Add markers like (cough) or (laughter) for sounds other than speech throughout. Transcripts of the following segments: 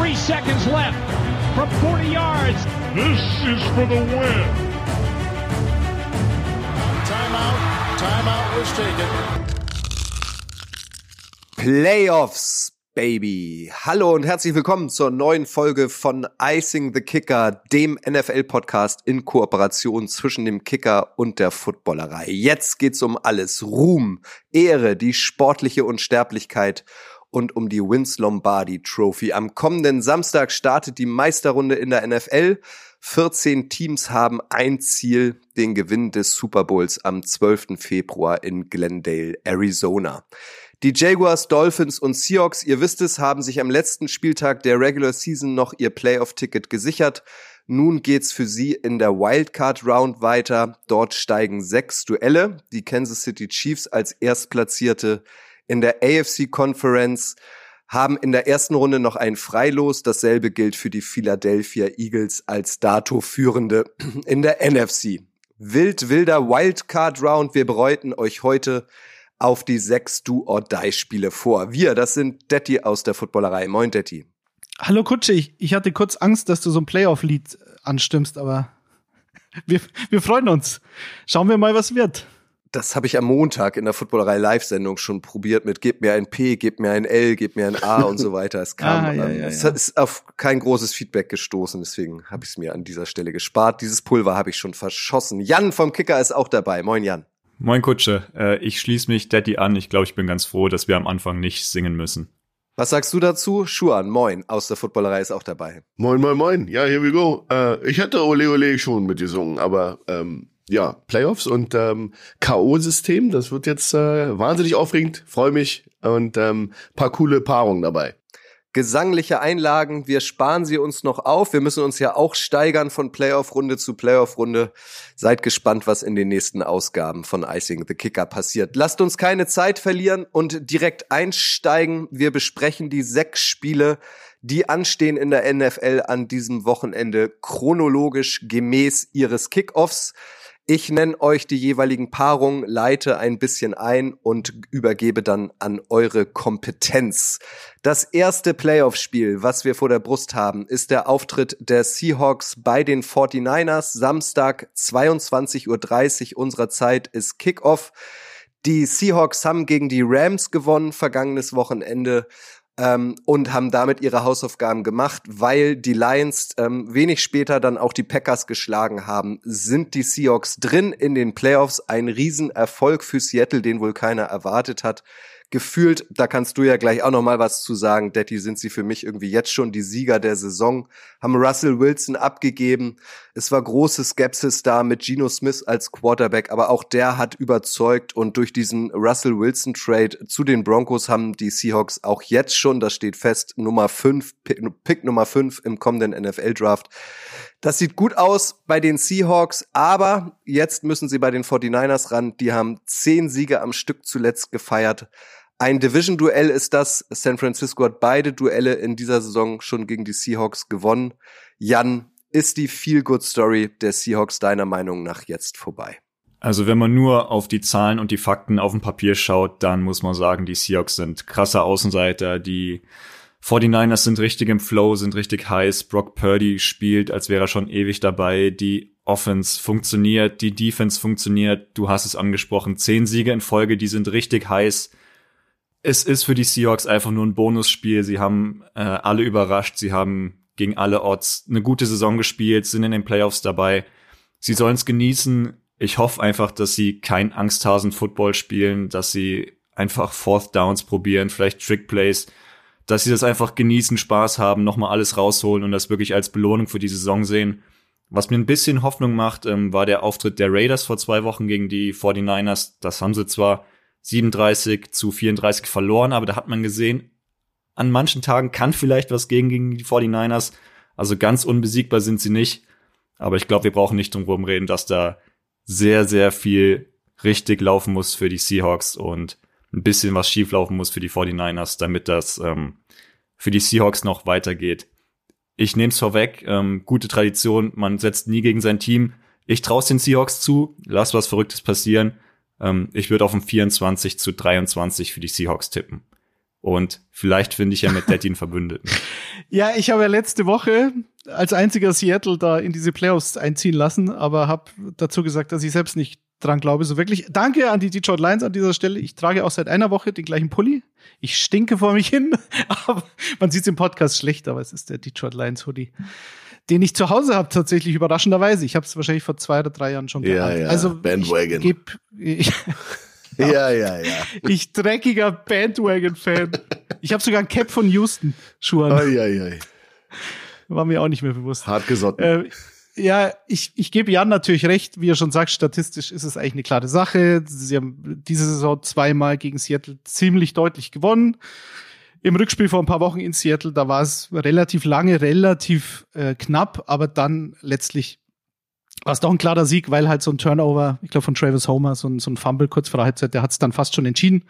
Three seconds left from 40 yards. This is for the win. Timeout. Timeout was taken. Playoffs, Baby. Hallo und herzlich willkommen zur neuen Folge von Icing the Kicker, dem NFL-Podcast in Kooperation zwischen dem Kicker und der Footballerei. Jetzt geht's um alles. Ruhm, Ehre, die sportliche Unsterblichkeit und um die Vince Lombardi Trophy. Am kommenden Samstag startet die Meisterrunde in der NFL. 14 Teams haben ein Ziel, den Gewinn des Super Bowls am 12. Februar in Glendale, Arizona. Die Jaguars, Dolphins und Seahawks, ihr wisst es, haben sich am letzten Spieltag der Regular Season noch ihr Playoff-Ticket gesichert. Nun geht's für sie in der Wildcard Round weiter. Dort steigen sechs Duelle. Die Kansas City Chiefs als Erstplatzierte in der AFC Conference haben in der ersten Runde noch ein Freilos. Dasselbe gilt für die Philadelphia Eagles als dato führende in der NFC. Wild, wilder Wildcard Round. Wir bereuten euch heute auf die sechs Do-or-Die-Spiele vor. Wir, das sind Detti aus der Footballerei. Moin, Detti. Hallo Kutsche, ich, ich hatte kurz Angst, dass du so ein Playoff-Lied anstimmst, aber (laughs) wir, wir freuen uns. Schauen wir mal, was wird das habe ich am Montag in der Footballerei Live-Sendung schon probiert mit gib mir ein P, gib mir ein L, gib mir ein A und so weiter. Es (laughs) kam, ah, ja, ähm, ja, es ja. ist auf kein großes Feedback gestoßen, deswegen habe ich es mir an dieser Stelle gespart. Dieses Pulver habe ich schon verschossen. Jan vom Kicker ist auch dabei. Moin Jan. Moin Kutsche, äh, ich schließe mich Daddy an. Ich glaube, ich bin ganz froh, dass wir am Anfang nicht singen müssen. Was sagst du dazu? Schuan, moin, aus der Footballerei ist auch dabei. Moin, moin, moin. Ja, here we go. Äh, ich hatte Ole Ole schon mitgesungen, aber ähm, ja, Playoffs und ähm, K.O.-System. Das wird jetzt äh, wahnsinnig aufregend. Freue mich und ähm, paar coole Paarungen dabei. Gesangliche Einlagen, wir sparen sie uns noch auf. Wir müssen uns ja auch steigern von Playoff-Runde zu Playoff-Runde. Seid gespannt, was in den nächsten Ausgaben von Icing the Kicker passiert. Lasst uns keine Zeit verlieren und direkt einsteigen. Wir besprechen die sechs Spiele, die anstehen in der NFL an diesem Wochenende chronologisch gemäß ihres Kickoffs. Ich nenne euch die jeweiligen Paarungen, leite ein bisschen ein und übergebe dann an eure Kompetenz. Das erste Playoff-Spiel, was wir vor der Brust haben, ist der Auftritt der Seahawks bei den 49ers. Samstag 22.30 Uhr unserer Zeit ist Kickoff. Die Seahawks haben gegen die Rams gewonnen vergangenes Wochenende ähm, und haben damit ihre Hausaufgaben gemacht, weil die Lions ähm, wenig später dann auch die Packers geschlagen haben, sind die Seahawks drin in den Playoffs. Ein Riesenerfolg für Seattle, den wohl keiner erwartet hat gefühlt, da kannst du ja gleich auch noch mal was zu sagen, Detti, sind sie für mich irgendwie jetzt schon die Sieger der Saison, haben Russell Wilson abgegeben. Es war große Skepsis da mit Geno Smith als Quarterback, aber auch der hat überzeugt und durch diesen Russell Wilson Trade zu den Broncos haben die Seahawks auch jetzt schon, das steht fest, Nummer 5, Pick Nummer 5 im kommenden NFL Draft. Das sieht gut aus bei den Seahawks, aber jetzt müssen sie bei den 49ers ran. Die haben zehn Siege am Stück zuletzt gefeiert. Ein Division-Duell ist das. San Francisco hat beide Duelle in dieser Saison schon gegen die Seahawks gewonnen. Jan, ist die Feel-Good-Story der Seahawks deiner Meinung nach jetzt vorbei? Also wenn man nur auf die Zahlen und die Fakten auf dem Papier schaut, dann muss man sagen, die Seahawks sind krasser Außenseiter, die 49ers sind richtig im Flow, sind richtig heiß. Brock Purdy spielt, als wäre er schon ewig dabei. Die Offense funktioniert, die Defense funktioniert. Du hast es angesprochen. Zehn Siege in Folge, die sind richtig heiß es ist für die Seahawks einfach nur ein Bonusspiel. Sie haben äh, alle überrascht. Sie haben gegen alle Odds eine gute Saison gespielt, sind in den Playoffs dabei. Sie sollen es genießen. Ich hoffe einfach, dass sie kein Angsthasen-Football spielen, dass sie einfach Fourth Downs probieren, vielleicht Trick Plays, dass sie das einfach genießen, Spaß haben, nochmal alles rausholen und das wirklich als Belohnung für die Saison sehen. Was mir ein bisschen Hoffnung macht, ähm, war der Auftritt der Raiders vor zwei Wochen gegen die 49ers. Das haben sie zwar 37 zu 34 verloren, aber da hat man gesehen, an manchen Tagen kann vielleicht was gegen, gegen die 49ers. Also ganz unbesiegbar sind sie nicht. Aber ich glaube, wir brauchen nicht drum reden, dass da sehr, sehr viel richtig laufen muss für die Seahawks und ein bisschen was schief laufen muss für die 49ers, damit das ähm, für die Seahawks noch weitergeht. Ich nehme es vorweg, ähm, gute Tradition, man setzt nie gegen sein Team. Ich traue den Seahawks zu, lass was Verrücktes passieren. Ähm, ich würde auf ein 24 zu 23 für die Seahawks tippen. Und vielleicht finde ich ja mit Detti einen Verbündeten. (laughs) Ja, ich habe ja letzte Woche als einziger Seattle da in diese Playoffs einziehen lassen, aber habe dazu gesagt, dass ich selbst nicht dran glaube. So wirklich. Danke an die Detroit Lions an dieser Stelle. Ich trage auch seit einer Woche den gleichen Pulli. Ich stinke vor mich hin, (laughs) aber man sieht es im Podcast schlecht, aber es ist der Detroit Lions Hoodie den ich zu Hause habe, tatsächlich überraschenderweise. Ich habe es wahrscheinlich vor zwei oder drei Jahren schon gehabt. Ja, ja. Also Bandwagon. Ich geb, ich, (laughs) ja, ja, ja. Ich dreckiger Bandwagon-Fan. Ich habe sogar ein Cap von Houston Schuhen. Ai, ai, ai. War mir auch nicht mehr bewusst. Hart gesotten. Äh, ja, ich, ich gebe Jan natürlich recht, wie er schon sagt, statistisch ist es eigentlich eine klare Sache. Sie haben diese Saison zweimal gegen Seattle ziemlich deutlich gewonnen. Im Rückspiel vor ein paar Wochen in Seattle, da war es relativ lange, relativ äh, knapp, aber dann letztlich war es doch ein klarer Sieg, weil halt so ein Turnover, ich glaube von Travis Homer, so ein, so ein Fumble kurz vor der Halbzeit, der hat es dann fast schon entschieden.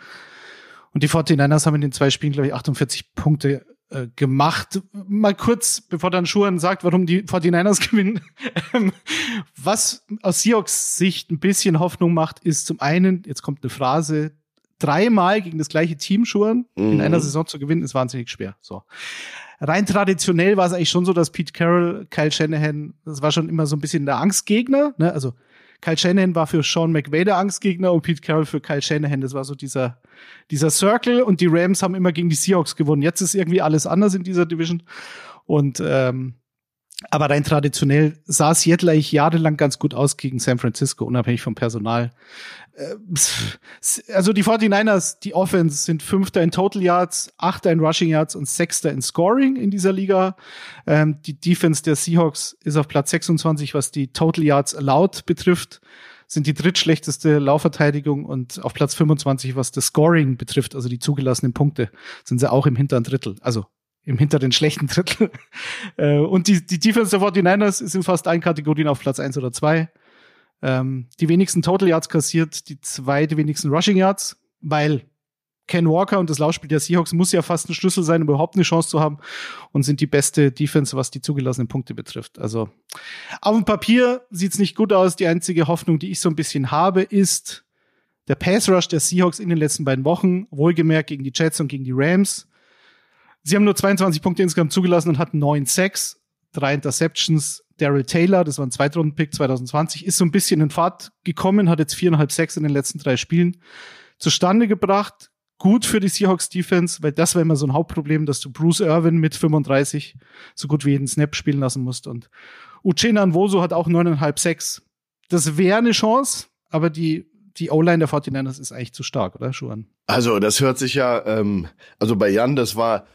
Und die 49ers haben in den zwei Spielen, glaube ich, 48 Punkte äh, gemacht. Mal kurz, bevor dann Schuhan sagt, warum die 49ers (laughs) gewinnen. Ähm, was aus Seahawks Sicht ein bisschen Hoffnung macht, ist zum einen, jetzt kommt eine Phrase, dreimal gegen das gleiche Team Schuhan mhm. in einer Saison zu gewinnen, ist wahnsinnig schwer. So rein traditionell war es eigentlich schon so, dass Pete Carroll, Kyle Shanahan, das war schon immer so ein bisschen der Angstgegner. Ne? Also Kyle Shanahan war für Sean McVay der Angstgegner und Pete Carroll für Kyle Shanahan. Das war so dieser, dieser Circle und die Rams haben immer gegen die Seahawks gewonnen. Jetzt ist irgendwie alles anders in dieser Division. Und ähm, aber rein traditionell sah Seattle eigentlich jahrelang ganz gut aus gegen San Francisco, unabhängig vom Personal. Äh, also die 49ers, die Offense sind Fünfter in Total Yards, Achter in Rushing Yards und Sechster in Scoring in dieser Liga. Ähm, die Defense der Seahawks ist auf Platz 26, was die Total Yards allowed betrifft sind die drittschlechteste Laufverteidigung und auf Platz 25, was das Scoring betrifft, also die zugelassenen Punkte, sind sie auch im hinteren Drittel. Also im hinteren schlechten Drittel. (laughs) Äh, und die, die Defense der 49ers ist in fast allen Kategorien auf Platz eins oder zwei. Ähm, die wenigsten Total Yards kassiert, die zweite wenigsten Rushing Yards, weil Ken Walker und das Laufspiel der Seahawks muss ja fast ein Schlüssel sein, um überhaupt eine Chance zu haben und sind die beste Defense, was die zugelassenen Punkte betrifft. Also auf dem Papier sieht's nicht gut aus. Die einzige Hoffnung, die ich so ein bisschen habe, ist der Pass Rush der Seahawks in den letzten beiden Wochen, wohlgemerkt gegen die Jets und gegen die Rams. Sie haben nur 22 Punkte insgesamt zugelassen und hatten 9 Sacks, drei Interceptions. Daryl Taylor, das war ein Zweitrunden-Pick 2020, ist so ein bisschen in Fahrt gekommen, hat jetzt viereinhalb Sacks in den letzten drei Spielen zustande gebracht. Gut für die Seahawks Defense, weil das war immer so ein Hauptproblem, dass du Bruce Irvin mit 35 so gut wie jeden Snap spielen lassen musst. Und Uchena Nwosu hat auch neuneinhalb Sacks. Das wäre eine Chance, aber die die O-Line der 49ers ist eigentlich zu stark, oder, Schuhan? Also, das hört sich ja, ähm, also bei Jan, das war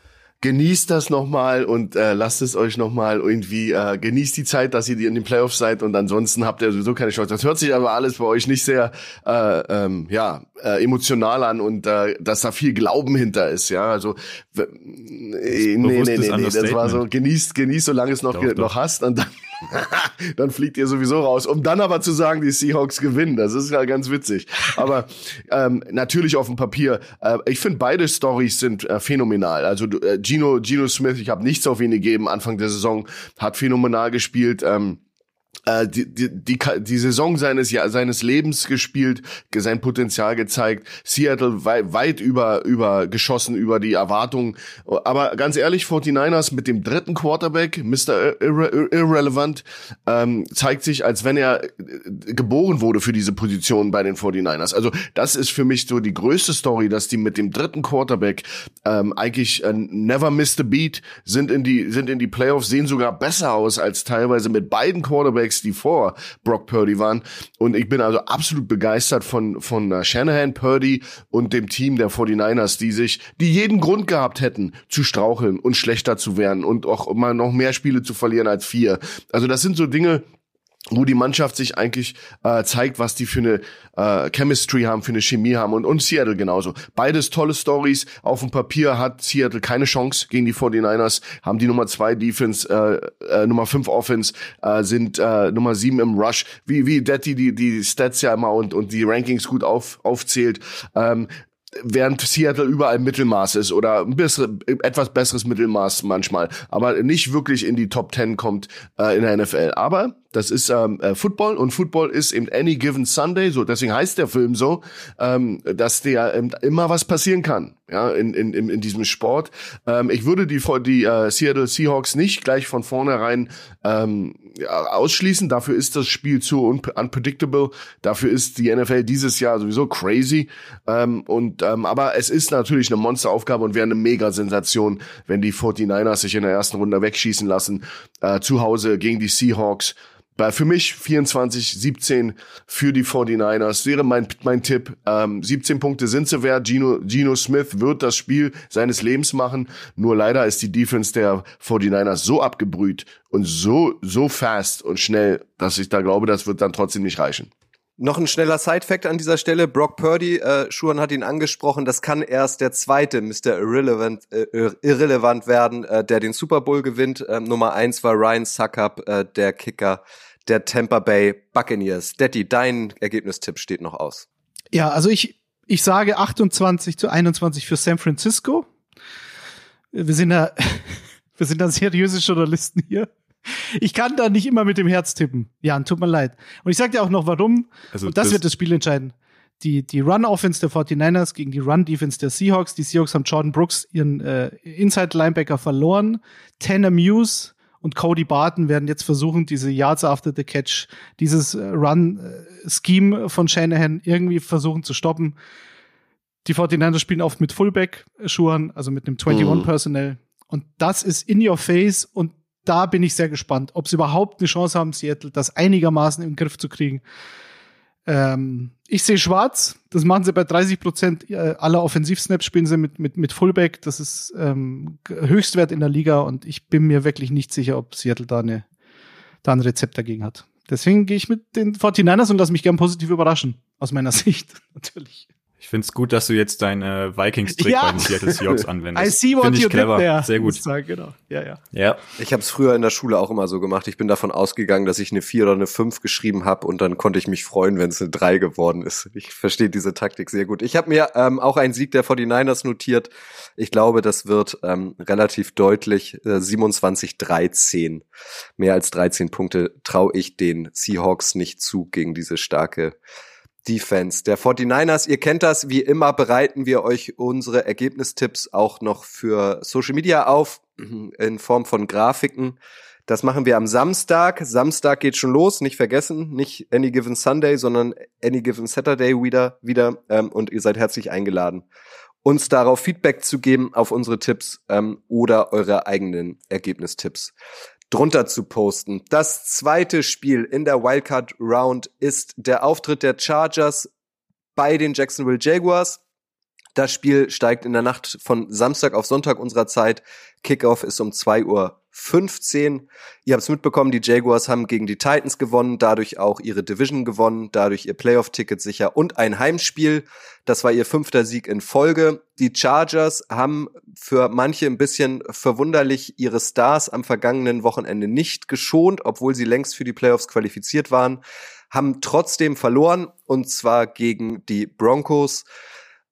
genießt das nochmal und äh, lasst es euch nochmal irgendwie, äh, genießt die Zeit, dass ihr in den Playoffs seid und ansonsten habt ihr sowieso keine Chance. Das hört sich aber alles bei euch nicht sehr äh, ähm, ja, äh, emotional an und äh, dass da viel Glauben hinter ist, ja. Also äh, nee, nee, nee, nee, das war so, genießt, genießt, solange es noch, doch, noch doch. hast und dann (laughs) dann fliegt ihr sowieso raus. Um dann aber zu sagen, die Seahawks gewinnen, das ist ja ganz witzig. Aber ähm, natürlich auf dem Papier. Äh, ich finde beide Stories sind äh, phänomenal. Also äh, Gino Gino Smith, ich habe nichts auf ihn gegeben Anfang der Saison, hat phänomenal gespielt. Ähm, äh, die, die, die, die Saison seines ja, seines Lebens gespielt, sein Potenzial gezeigt, Seattle weit, weit über über geschossen über die Erwartungen, aber ganz ehrlich 49ers mit dem dritten Quarterback, Mr. Irre Irrelevant, ähm, zeigt sich als wenn er äh, geboren wurde für diese Position bei den 49ers. Also, das ist für mich so die größte Story, dass die mit dem dritten Quarterback ähm, eigentlich äh, never missed a beat, sind in die sind in die Playoffs, sehen sogar besser aus als teilweise mit beiden Quarterbacks Quarterbacks, die vor Brock Purdy waren. Und ich bin also absolut begeistert von, von uh, Shanahan, Purdy und dem Team der 49ers, die sich, die jeden Grund gehabt hätten, zu straucheln und schlechter zu werden und auch mal noch mehr Spiele zu verlieren als vier. Also das sind so Dinge, wo die Mannschaft sich eigentlich äh, zeigt, was die für eine äh, Chemistry haben, für eine Chemie haben und, und Seattle genauso. Beides tolle Stories. Auf dem Papier hat Seattle keine Chance gegen die 49ers, haben die Nummer zwei Defense, äh, äh, Nummer fünf Offense, äh, sind äh, Nummer sieben im Rush, wie, wie Detti die, die Stats ja immer und, und die Rankings gut auf, aufzählt. Ähm, während Seattle überall Mittelmaß ist oder ein bessere, etwas besseres Mittelmaß manchmal, aber nicht wirklich in die Top Ten kommt äh, in der NFL. Aber Das ist ähm, äh, Football und Football ist eben Any Given Sunday, so deswegen heißt der Film so, ähm, dass der ähm, immer was passieren kann, ja, in, in, in diesem Sport. Ähm, ich würde die die äh, Seattle Seahawks nicht gleich von vornherein ähm, ausschließen. Dafür ist das Spiel zu un unpredictable. Dafür ist die NFL dieses Jahr sowieso crazy. Ähm, und ähm, aber es ist natürlich eine Monsteraufgabe und wäre eine Mega-Sensation, wenn die 49ers sich in der ersten Runde wegschießen lassen. Äh, zu Hause gegen die Seahawks. Für mich 24, 17 für die 49ers wäre mein, mein Tipp. Ähm, 17 Punkte sind sie wert. Gino, Gino Smith wird das Spiel seines Lebens machen. Nur leider ist die Defense der 49ers so abgebrüht und so, so fast und schnell, dass ich da glaube, das wird dann trotzdem nicht reichen. Noch ein schneller Side-Fact an dieser Stelle. Brock Purdy, äh, Schuhan hat ihn angesprochen, das kann erst der zweite Mr. Irrelevant, äh, irrelevant werden, äh, der den Super Bowl gewinnt. Ähm, Nummer eins war Ryan Suckup, äh, der Kicker der Tampa Bay Buccaneers. Detti, dein Ergebnistipp steht noch aus. Ja, also ich, ich sage 28 zu 21 für San Francisco. Wir sind da, (laughs) wir sind da seriöse Journalisten hier. Ich kann da nicht immer mit dem Herz tippen. Jan, tut mir leid. Und ich sag dir auch noch warum. Also Und das, das wird das Spiel entscheiden. Die, die Run-Offense der 49ers gegen die Run-Defense der Seahawks. Die Seahawks haben Jordan Brooks, ihren äh, Inside-Linebacker, verloren. Tanner Muse und Cody Barton werden jetzt versuchen, diese Yards after the Catch, dieses äh, Run-Scheme von Shanahan irgendwie versuchen zu stoppen. Die 49ers spielen oft mit Fullback-Schuhen, also mit einem 21-Personnel. Mhm. Und das ist in your face und da bin ich sehr gespannt, ob sie überhaupt eine Chance haben, Seattle das einigermaßen im Griff zu kriegen. Ähm, ich sehe schwarz. Das machen sie bei 30 Prozent äh, aller Offensivsnaps spielen sie mit, mit, mit Fullback. Das ist ähm, Höchstwert in der Liga und ich bin mir wirklich nicht sicher, ob Seattle da, eine, da ein Rezept dagegen hat. Deswegen gehe ich mit den 49ers und lasse mich gern positiv überraschen, aus meiner (laughs) Sicht, natürlich. Ich find's gut, dass du jetzt deine Vikings-Trick ja. bei den Seattle Seahawks (laughs) anwendest. I see what Find you clever. Did there. Sehr gut. Sagen, genau. Ja, ja. Ja. Ich habe es früher in der Schule auch immer so gemacht. Ich bin davon ausgegangen, dass ich eine 4 oder eine 5 geschrieben habe und dann konnte ich mich freuen, wenn es eine 3 geworden ist. Ich verstehe diese Taktik sehr gut. Ich habe mir ähm, auch einen Sieg der 49ers notiert. Ich glaube, das wird ähm, relativ deutlich äh, 27-13. Mehr als 13 Punkte traue ich den Seahawks nicht zu gegen diese starke Defense der 49ers. Ihr kennt das, wie immer bereiten wir euch unsere Ergebnistipps auch noch für Social Media auf (clears throat) in Form von Grafiken. Das machen wir am Samstag. Samstag geht schon los, nicht vergessen, nicht Any Given Sunday, sondern Any Given Saturday wieder, wieder. Ähm, und ihr seid herzlich eingeladen, uns darauf Feedback zu geben auf unsere Tipps ähm, oder eure eigenen Ergebnistipps drunter zu posten. Das zweite Spiel in der Wildcard Round ist der Auftritt der Chargers bei den Jacksonville Jaguars. Das Spiel steigt in der Nacht von Samstag auf Sonntag unserer Zeit. Kickoff ist um 2 Uhr 15. Ihr habt es mitbekommen, die Jaguars haben gegen die Titans gewonnen, dadurch auch ihre Division gewonnen, dadurch ihr Playoff-Ticket sicher und ein Heimspiel. Das war ihr fünfter Sieg in Folge. Die Chargers haben für manche ein bisschen verwunderlich ihre Stars am vergangenen Wochenende nicht geschont, obwohl sie längst für die Playoffs qualifiziert waren, haben trotzdem verloren und zwar gegen die Broncos.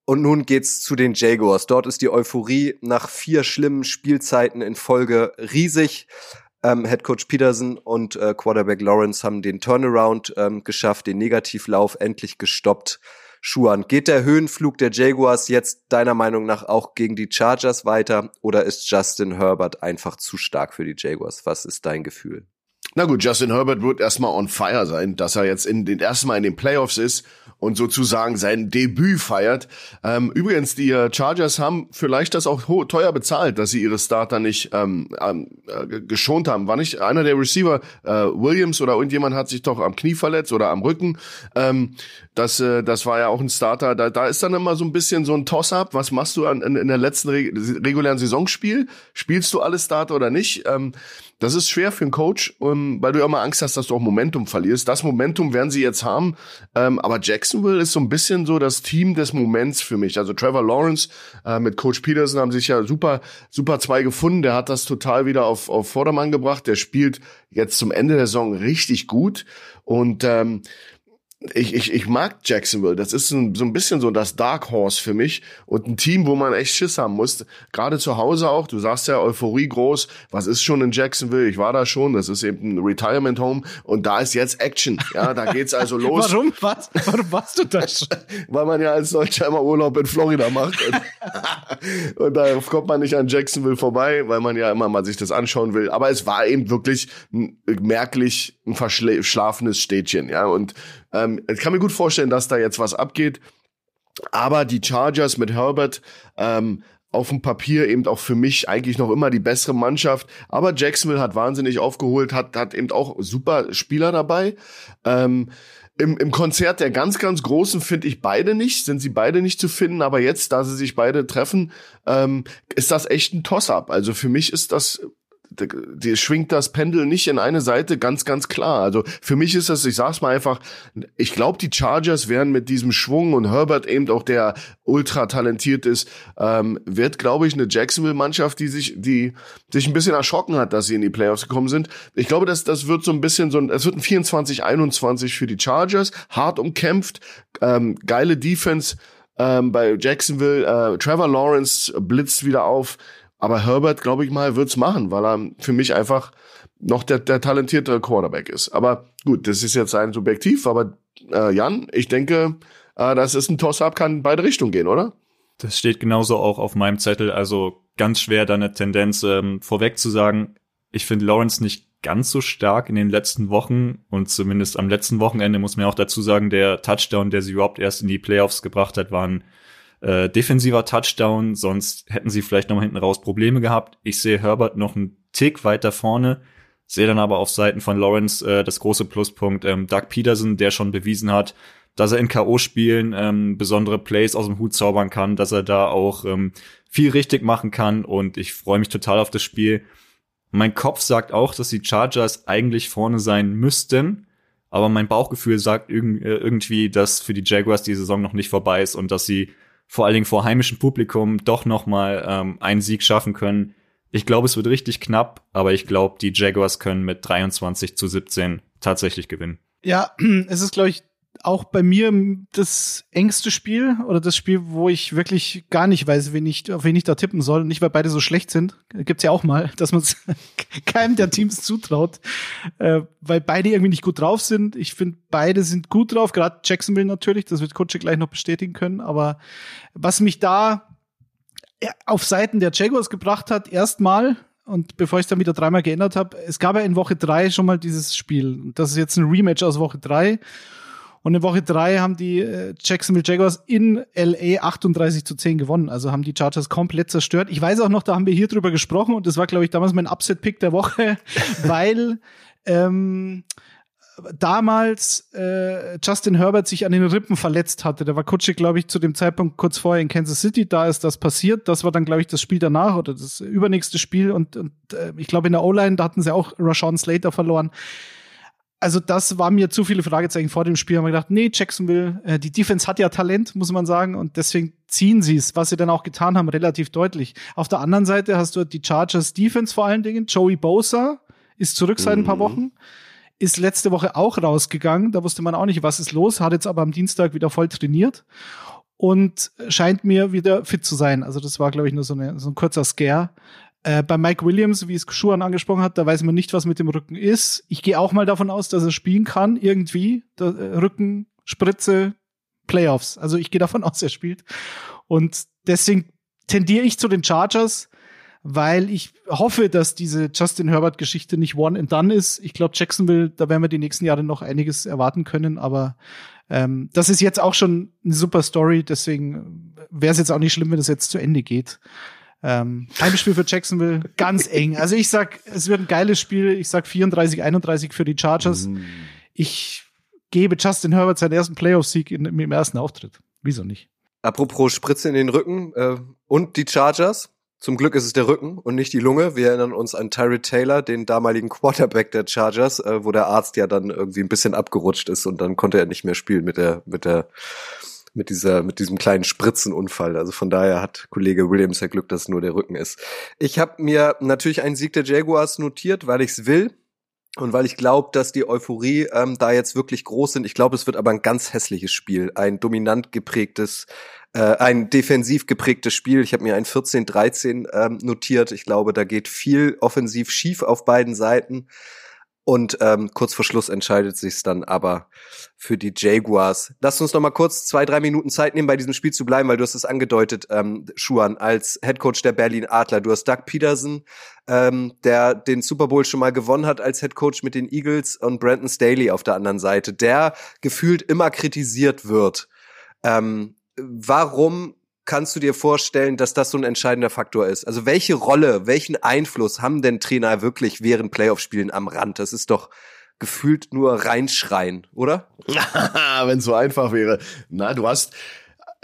Und nun geht's zu den Jaguars. Dort ist die Euphorie nach vier schlimmen Spielzeiten in Folge riesig. Ähm, Head Coach Peterson und äh, Quarterback Lawrence haben den Turnaround ähm, geschafft, den Negativlauf endlich gestoppt. Schuan, geht der Höhenflug der Jaguars jetzt deiner Meinung nach auch gegen die Chargers weiter oder ist Justin Herbert einfach zu stark für die Jaguars? Was ist dein Gefühl? Na gut, Justin Herbert wird erstmal on fire sein, dass er jetzt in den ersten Mal in den Playoffs ist und sozusagen sein Debüt feiert. Ähm, übrigens, die äh, Chargers haben vielleicht das auch teuer bezahlt, dass sie ihre Starter nicht ähm, äh, geschont haben. War nicht einer der Receiver, äh, Williams oder irgendjemand hat sich doch am Knie verletzt oder am Rücken. Ähm, das, äh, das war ja auch ein Starter. Da, da ist dann immer so ein bisschen so ein Toss-up. Was machst du an, in, in der letzten Re regulären Saisonspiel? Spielst du alle Starter oder nicht? Ähm, das ist schwer für einen Coach, um, weil du ja immer Angst hast, dass du auch Momentum verlierst. Das Momentum werden sie jetzt haben. Ähm, aber Jacksonville ist so ein bisschen so das Team des Moments für mich. Also Trevor Lawrence äh, mit Coach Peterson haben sich ja super, super zwei gefunden. Der hat das total wieder auf, auf Vordermann gebracht. Der spielt jetzt zum Ende der Saison richtig gut. Und ähm, ich, ich, ich mag Jacksonville. Das ist so ein bisschen so das Dark Horse für mich und ein Team, wo man echt Schiss haben muss. Gerade zu Hause auch. Du sagst ja Euphorie groß. Was ist schon in Jacksonville? Ich war da schon. Das ist eben ein Retirement Home und da ist jetzt Action. Ja, da geht's also (laughs) los. Warum? Was? Warum warst du da schon? (laughs) Weil man ja als Deutscher immer Urlaub in Florida macht. Und, (laughs) und da kommt man nicht an Jacksonville vorbei, weil man ja immer mal sich das anschauen will. Aber es war eben wirklich merklich ein verschlafenes Städtchen. Ja, und ähm, ich kann mir gut vorstellen, dass da jetzt was abgeht. Aber die Chargers mit Herbert ähm, auf dem Papier eben auch für mich eigentlich noch immer die bessere Mannschaft. Aber Jacksonville hat wahnsinnig aufgeholt, hat, hat eben auch super Spieler dabei. Ähm, im, Im Konzert der ganz, ganz Großen finde ich beide nicht, sind sie beide nicht zu finden, aber jetzt, da sie sich beide treffen, ähm, ist das echt ein Toss-up. Also für mich ist das die schwingt das Pendel nicht in eine Seite, ganz, ganz klar. Also für mich ist das, ich sag's mal einfach, ich glaube, die Chargers werden mit diesem Schwung und Herbert eben auch der ultra talentiert ist, ähm, wird, glaube ich, eine Jacksonville-Mannschaft, die sich, die sich ein bisschen erschrocken hat, dass sie in die Playoffs gekommen sind. Ich glaube, das, das wird so ein bisschen so ein, es wird ein 24-21 für die Chargers, hart umkämpft, ähm, geile Defense. Ähm, bei Jacksonville, äh, Trevor Lawrence blitzt wieder auf. Aber Herbert, glaube ich mal, wird's machen, weil er für mich einfach noch der, der talentierte Quarterback ist. Aber gut, das ist jetzt ein Subjektiv, aber äh, Jan, ich denke, äh, das ist ein Toss-up, kann in beide Richtungen gehen, oder? Das steht genauso auch auf meinem Zettel, also ganz schwer da eine Tendenz ähm, vorweg zu sagen. Ich finde Lawrence nicht ganz so stark in den letzten Wochen und zumindest am letzten Wochenende muss man auch dazu sagen, der Touchdown, der sie überhaupt erst in die Playoffs gebracht hat, war ein äh, defensiver Touchdown, sonst hätten sie vielleicht noch mal hinten raus Probleme gehabt. Ich sehe Herbert noch einen Tick weiter vorne, sehe dann aber auf Seiten von Lawrence äh, das große Pluspunkt ähm, Doug Peterson, der schon bewiesen hat, dass er in K.O.-Spielen ähm, besondere Plays aus dem Hut zaubern kann, dass er da auch ähm, viel richtig machen kann und ich freue mich total auf das Spiel. Mein Kopf sagt auch, dass die Chargers eigentlich vorne sein müssten, aber mein Bauchgefühl sagt äh, irgendwie, dass für die Jaguars die Saison noch nicht vorbei ist und dass sie vor allen Dingen vor heimischem Publikum doch noch mal ähm, einen Sieg schaffen können. Ich glaube, es wird richtig knapp, aber ich glaube, die Jaguars können mit 23 zu 17 tatsächlich gewinnen. Ja, (clears throat) es ist, glaube ich, auch bei mir das engste Spiel oder das Spiel, wo ich wirklich gar nicht weiß, wen ich, auf wen ich da tippen soll. Nicht, weil beide so schlecht sind. Gibt's ja auch mal, dass man es (laughs) keinem der Teams zutraut, äh, weil beide irgendwie nicht gut drauf sind. Ich finde, beide sind gut drauf, gerade Jacksonville natürlich, das wird Kutsche gleich noch bestätigen können. Aber was mich da auf Seiten der Jaguars gebracht hat, erstmal, und bevor ich es dann wieder dreimal geändert habe, es gab ja in Woche drei schon mal dieses Spiel. Das ist jetzt ein Rematch aus Woche drei. Und in Woche drei haben die äh, Jacksonville Jaguars in LA 38 zu 10 gewonnen. Also haben die Chargers komplett zerstört. Ich weiß auch noch, da haben wir hier drüber gesprochen und das war, glaube ich, damals mein Upset-Pick der Woche, (laughs) weil ähm, damals äh, Justin Herbert sich an den Rippen verletzt hatte. Da war Kutschik, glaube ich, zu dem Zeitpunkt kurz vorher in Kansas City. Da ist das passiert. Das war dann, glaube ich, das Spiel danach oder das übernächste Spiel. Und, und äh, ich glaube, in der O-Line, da hatten sie auch Rashawn Slater verloren also das war mir zu viele Fragezeichen vor dem Spiel. Haben wir gedacht, nee, Jacksonville, äh, die Defense hat ja Talent, muss man sagen, und deswegen ziehen sie es, was sie dann auch getan haben, relativ deutlich. Auf der anderen Seite hast du die Chargers Defense vor allen Dingen. Joey Bosa ist zurück seit ein paar mhm. Wochen, ist letzte Woche auch rausgegangen. Da wusste man auch nicht, was ist los, hat jetzt aber am Dienstag wieder voll trainiert und scheint mir wieder fit zu sein. Also das war, glaube ich, nur so, eine, so ein kurzer Scare. Äh, bei Mike Williams, wie es Schuhan angesprochen hat, da weiß man nicht, was mit dem Rücken ist. Ich gehe auch mal davon aus, dass er spielen kann, irgendwie. Der, äh, Rücken, Spritze, Playoffs. Also ich gehe davon aus, er spielt. Und deswegen tendiere ich zu den Chargers, weil ich hoffe, dass diese Justin Herbert-Geschichte nicht one and done ist. Ich glaube, Jacksonville, da werden wir die nächsten Jahre noch einiges erwarten können, aber ähm, das ist jetzt auch schon eine super Story, deswegen wäre es jetzt auch nicht schlimm, wenn das jetzt zu Ende geht. Ähm, Heimspiel für Jacksonville, ganz eng. Also ich sag, es wird ein geiles Spiel. Ich sag 34, 31 für die Chargers. Mm. Ich gebe Justin Herbert seinen ersten Playoff-Sieg im ersten Auftritt. Wieso nicht? Apropos Spritze in den Rücken äh, und die Chargers. Zum Glück ist es der Rücken und nicht die Lunge. Wir erinnern uns an Tyrod Taylor, den damaligen Quarterback der Chargers, äh, wo der Arzt ja dann irgendwie ein bisschen abgerutscht ist und dann konnte er nicht mehr spielen mit der mit der mit dieser, mit diesem kleinen Spritzenunfall. Also von daher hat Kollege Williams ja Glück, dass es nur der Rücken ist. Ich habe mir natürlich einen Sieg der Jaguars notiert, weil ich es will. Und weil ich glaube, dass die Euphorie ähm, da jetzt wirklich groß sind, ich glaube, es wird aber ein ganz hässliches Spiel, ein dominant geprägtes, äh, ein defensiv geprägtes Spiel. Ich habe mir ein 14-13 ähm, notiert. Ich glaube, da geht viel offensiv schief auf beiden Seiten. Und ähm, kurz vor Schluss entscheidet sich's dann aber für die Jaguars. Lass uns noch mal kurz zwei, drei Minuten Zeit nehmen, bei diesem Spiel zu bleiben, weil du hast es angedeutet, ähm, Schuan, als Headcoach der Berlin Adler. Du hast Doug Peterson, ähm, der den Super Bowl schon mal gewonnen hat als Headcoach mit den Eagles und Brandon Staley auf der anderen Seite, der gefühlt immer kritisiert wird. Ähm, warum kannst du dir vorstellen, dass das so ein entscheidender Faktor ist? Also welche Rolle, welchen Einfluss haben denn Trainer wirklich während Playoff-Spielen am Rand? Das ist doch gefühlt nur reinschreien, oder? (laughs) Wenn es so einfach wäre. Na, du hast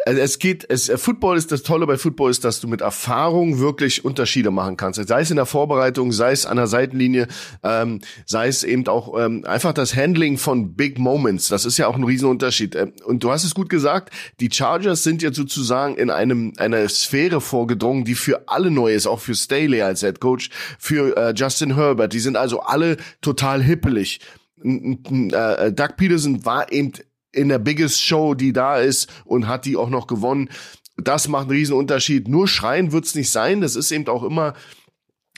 also es geht, es, Football ist das Tolle bei Football ist, dass du mit Erfahrung wirklich Unterschiede machen kannst. Sei es in der Vorbereitung, sei es an der Seitenlinie, ähm, sei es eben auch ähm, einfach das Handling von Big Moments. Das ist ja auch ein Riesenunterschied. Ähm, und du hast es gut gesagt, die Chargers sind jetzt sozusagen in einem einer Sphäre vorgedrungen, die für alle neu ist, auch für Staley als Head Coach, für äh, Justin Herbert. Die sind also alle total hippelig. Äh, Doug Peterson war eben in der Biggest Show, die da ist und hat die auch noch gewonnen. Das macht einen riesen Unterschied. Nur schreien wird's nicht sein. Das ist eben auch immer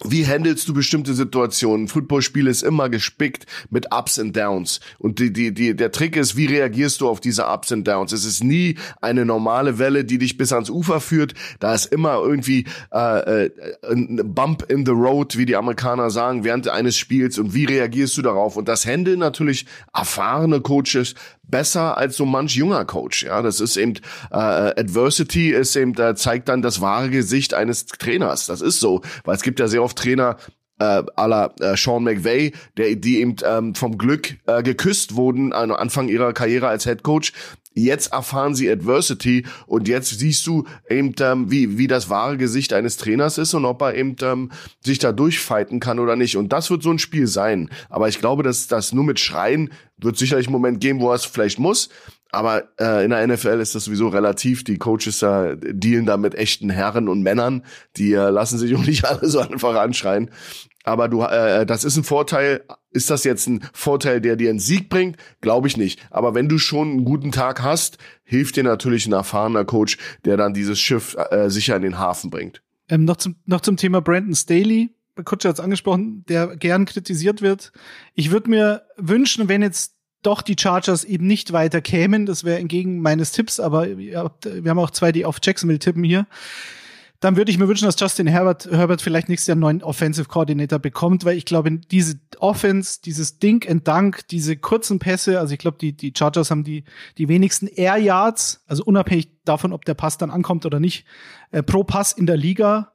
wie handelst du bestimmte Situationen? Footballspiel ist immer gespickt mit Ups and Downs. Und die, die, die, der Trick ist, wie reagierst du auf diese Ups and Downs? Es ist nie eine normale Welle, die dich bis ans Ufer führt. Da ist immer irgendwie äh, äh, ein Bump in the road, wie die Amerikaner sagen, während eines Spiels. Und wie reagierst du darauf? Und das handeln natürlich erfahrene Coaches besser als so manch junger Coach. Ja, das ist eben äh, Adversity ist eben da zeigt dann das wahre Gesicht eines Trainers. Das ist so, weil es gibt ja sehr oft Trainer, äh, la äh, Sean McVay, der, die eben ähm, vom Glück äh, geküsst wurden am Anfang ihrer Karriere als Head Coach, Jetzt erfahren sie Adversity und jetzt siehst du eben, ähm, wie, wie das wahre Gesicht eines Trainers ist und ob er eben ähm, sich da durchfighten kann oder nicht. Und das wird so ein Spiel sein. Aber ich glaube, dass das nur mit Schreien wird sicherlich einen Moment geben, wo er es vielleicht muss. Aber äh, in der NFL ist das sowieso relativ. Die Coaches äh, dealen da mit echten Herren und Männern. Die äh, lassen sich auch nicht (laughs) alle so einfach anschreien. Aber du, äh, das ist ein Vorteil. Ist das jetzt ein Vorteil, der dir einen Sieg bringt? Glaube ich nicht. Aber wenn du schon einen guten Tag hast, hilft dir natürlich ein erfahrener Coach, der dann dieses Schiff äh, sicher in den Hafen bringt. Ähm, noch, zum, noch zum Thema Brandon Staley. Kutscher hat es angesprochen, der gern kritisiert wird. Ich würde mir wünschen, wenn jetzt doch die Chargers eben nicht weiter kämen, das wäre entgegen meines Tipps, aber wir haben auch zwei, die auf Jacksonville tippen hier dann würde ich mir wünschen, dass Justin Herbert, Herbert vielleicht nächstes Jahr einen neuen Offensive Coordinator bekommt, weil ich glaube, diese Offense, dieses Dink and Dunk, diese kurzen Pässe, also ich glaube, die, die Chargers haben die, die wenigsten Air Yards, also unabhängig davon, ob der Pass dann ankommt oder nicht, äh, pro Pass in der Liga.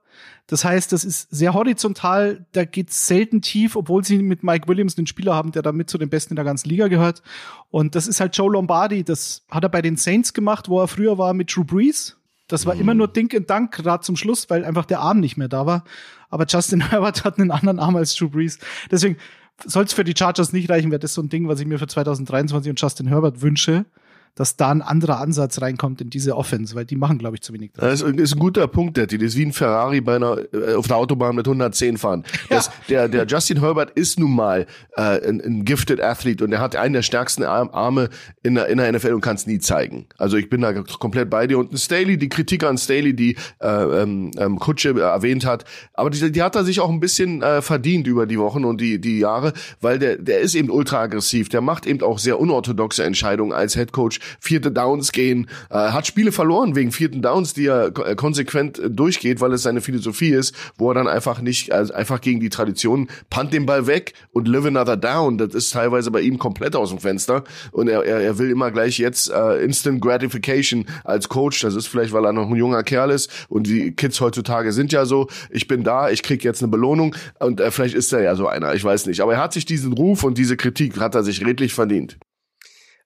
Das heißt, das ist sehr horizontal, da geht's selten tief, obwohl sie mit Mike Williams einen Spieler haben, der damit zu den Besten in der ganzen Liga gehört. Und das ist halt Joe Lombardi, das hat er bei den Saints gemacht, wo er früher war mit Drew Brees. Das war mhm. immer nur Dink und Dank, gerade zum Schluss, weil einfach der Arm nicht mehr da war. Aber Justin (laughs) Herbert hat einen anderen Arm als Drew Brees. Deswegen soll es für die Chargers nicht reichen, wäre das so ein Ding, was ich mir für 2023 und Justin Herbert wünsche dass da ein anderer Ansatz reinkommt in diese Offense, weil die machen, glaube ich, zu wenig. Das ist ein guter Punkt, der Das ist wie ein Ferrari bei einer, äh, auf der Autobahn mit 110 fahren. Das, ja. der, der Justin Herbert ist nun mal äh, ein, ein gifted Athlete und er hat einen der stärksten Arme in der, in der NFL und kann es nie zeigen. Also ich bin da komplett bei dir. Und Staley, die Kritik an Staley, die äh, ähm, ähm Kutsche erwähnt hat, aber die, die hat er sich auch ein bisschen äh, verdient über die Wochen und die, die Jahre, weil der, der ist eben ultra aggressiv. Der macht eben auch sehr unorthodoxe Entscheidungen als Head Coach vierte Downs gehen, äh, hat Spiele verloren wegen vierten Downs, die er äh, konsequent äh, durchgeht, weil es seine Philosophie ist, wo er dann einfach nicht, also einfach gegen die Tradition, punt den Ball weg und live another down. Das ist teilweise bei ihm komplett aus dem Fenster und er, er, er will immer gleich jetzt äh, Instant Gratification als Coach. Das ist vielleicht, weil er noch ein junger Kerl ist und die Kids heutzutage sind ja so, ich bin da, ich krieg jetzt eine Belohnung und äh, vielleicht ist er ja so einer, ich weiß nicht. Aber er hat sich diesen Ruf und diese Kritik hat er sich redlich verdient.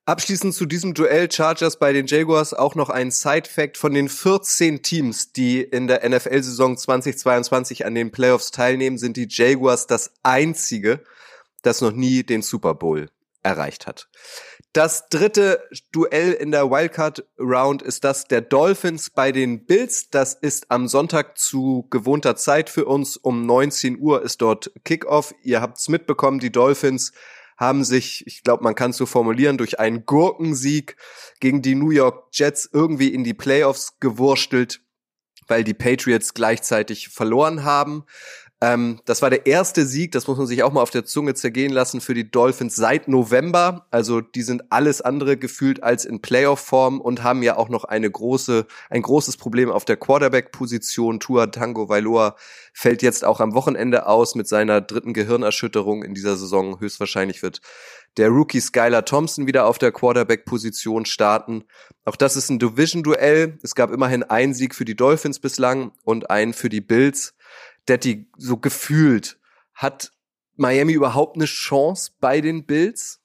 Abschließend zu diesem Duell Chargers bei den Jaguars auch noch ein Side-Fact von den 14 Teams, die in der NFL-Saison 2022 an den Playoffs teilnehmen, sind die Jaguars das einzige, das noch nie den Super Bowl erreicht hat. Das dritte Duell in der Wildcard Round ist das der Dolphins bei den Bills. Das ist am Sonntag zu gewohnter Zeit für uns. Um 19 Uhr ist dort Kickoff. Ihr habt's mitbekommen, die Dolphins haben sich, ich glaube, man kann es so formulieren, durch einen Gurkensieg gegen die New York Jets irgendwie in die Playoffs gewurstelt, weil die Patriots gleichzeitig verloren haben. Ähm, das war der erste Sieg, das muss man sich auch mal auf der Zunge zergehen lassen für die Dolphins seit November. Also die sind alles andere gefühlt als in Playoff-Form und haben ja auch noch eine große, ein großes Problem auf der Quarterback-Position. Tua Tango Vailoa fällt jetzt auch am Wochenende aus mit seiner dritten Gehirnerschütterung in dieser Saison. Höchstwahrscheinlich wird der Rookie Skylar Thompson wieder auf der Quarterback-Position starten. Auch das ist ein Division-Duell. Es gab immerhin einen Sieg für die Dolphins bislang und einen für die Bills. Detti, so gefühlt, hat Miami überhaupt eine Chance bei den Bills?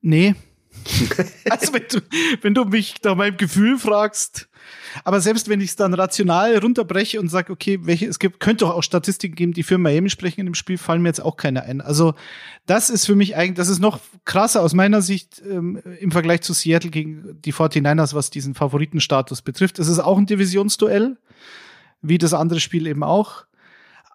Nee. (laughs) also wenn du, wenn du mich nach meinem Gefühl fragst, aber selbst wenn ich es dann rational runterbreche und sage, okay, welche, es gibt, könnte auch Statistiken geben, die für Miami sprechen in dem Spiel, fallen mir jetzt auch keine ein. Also das ist für mich eigentlich, das ist noch krasser aus meiner Sicht ähm, im Vergleich zu Seattle gegen die 49ers, was diesen Favoritenstatus betrifft. Es ist auch ein Divisionsduell, wie das andere Spiel eben auch.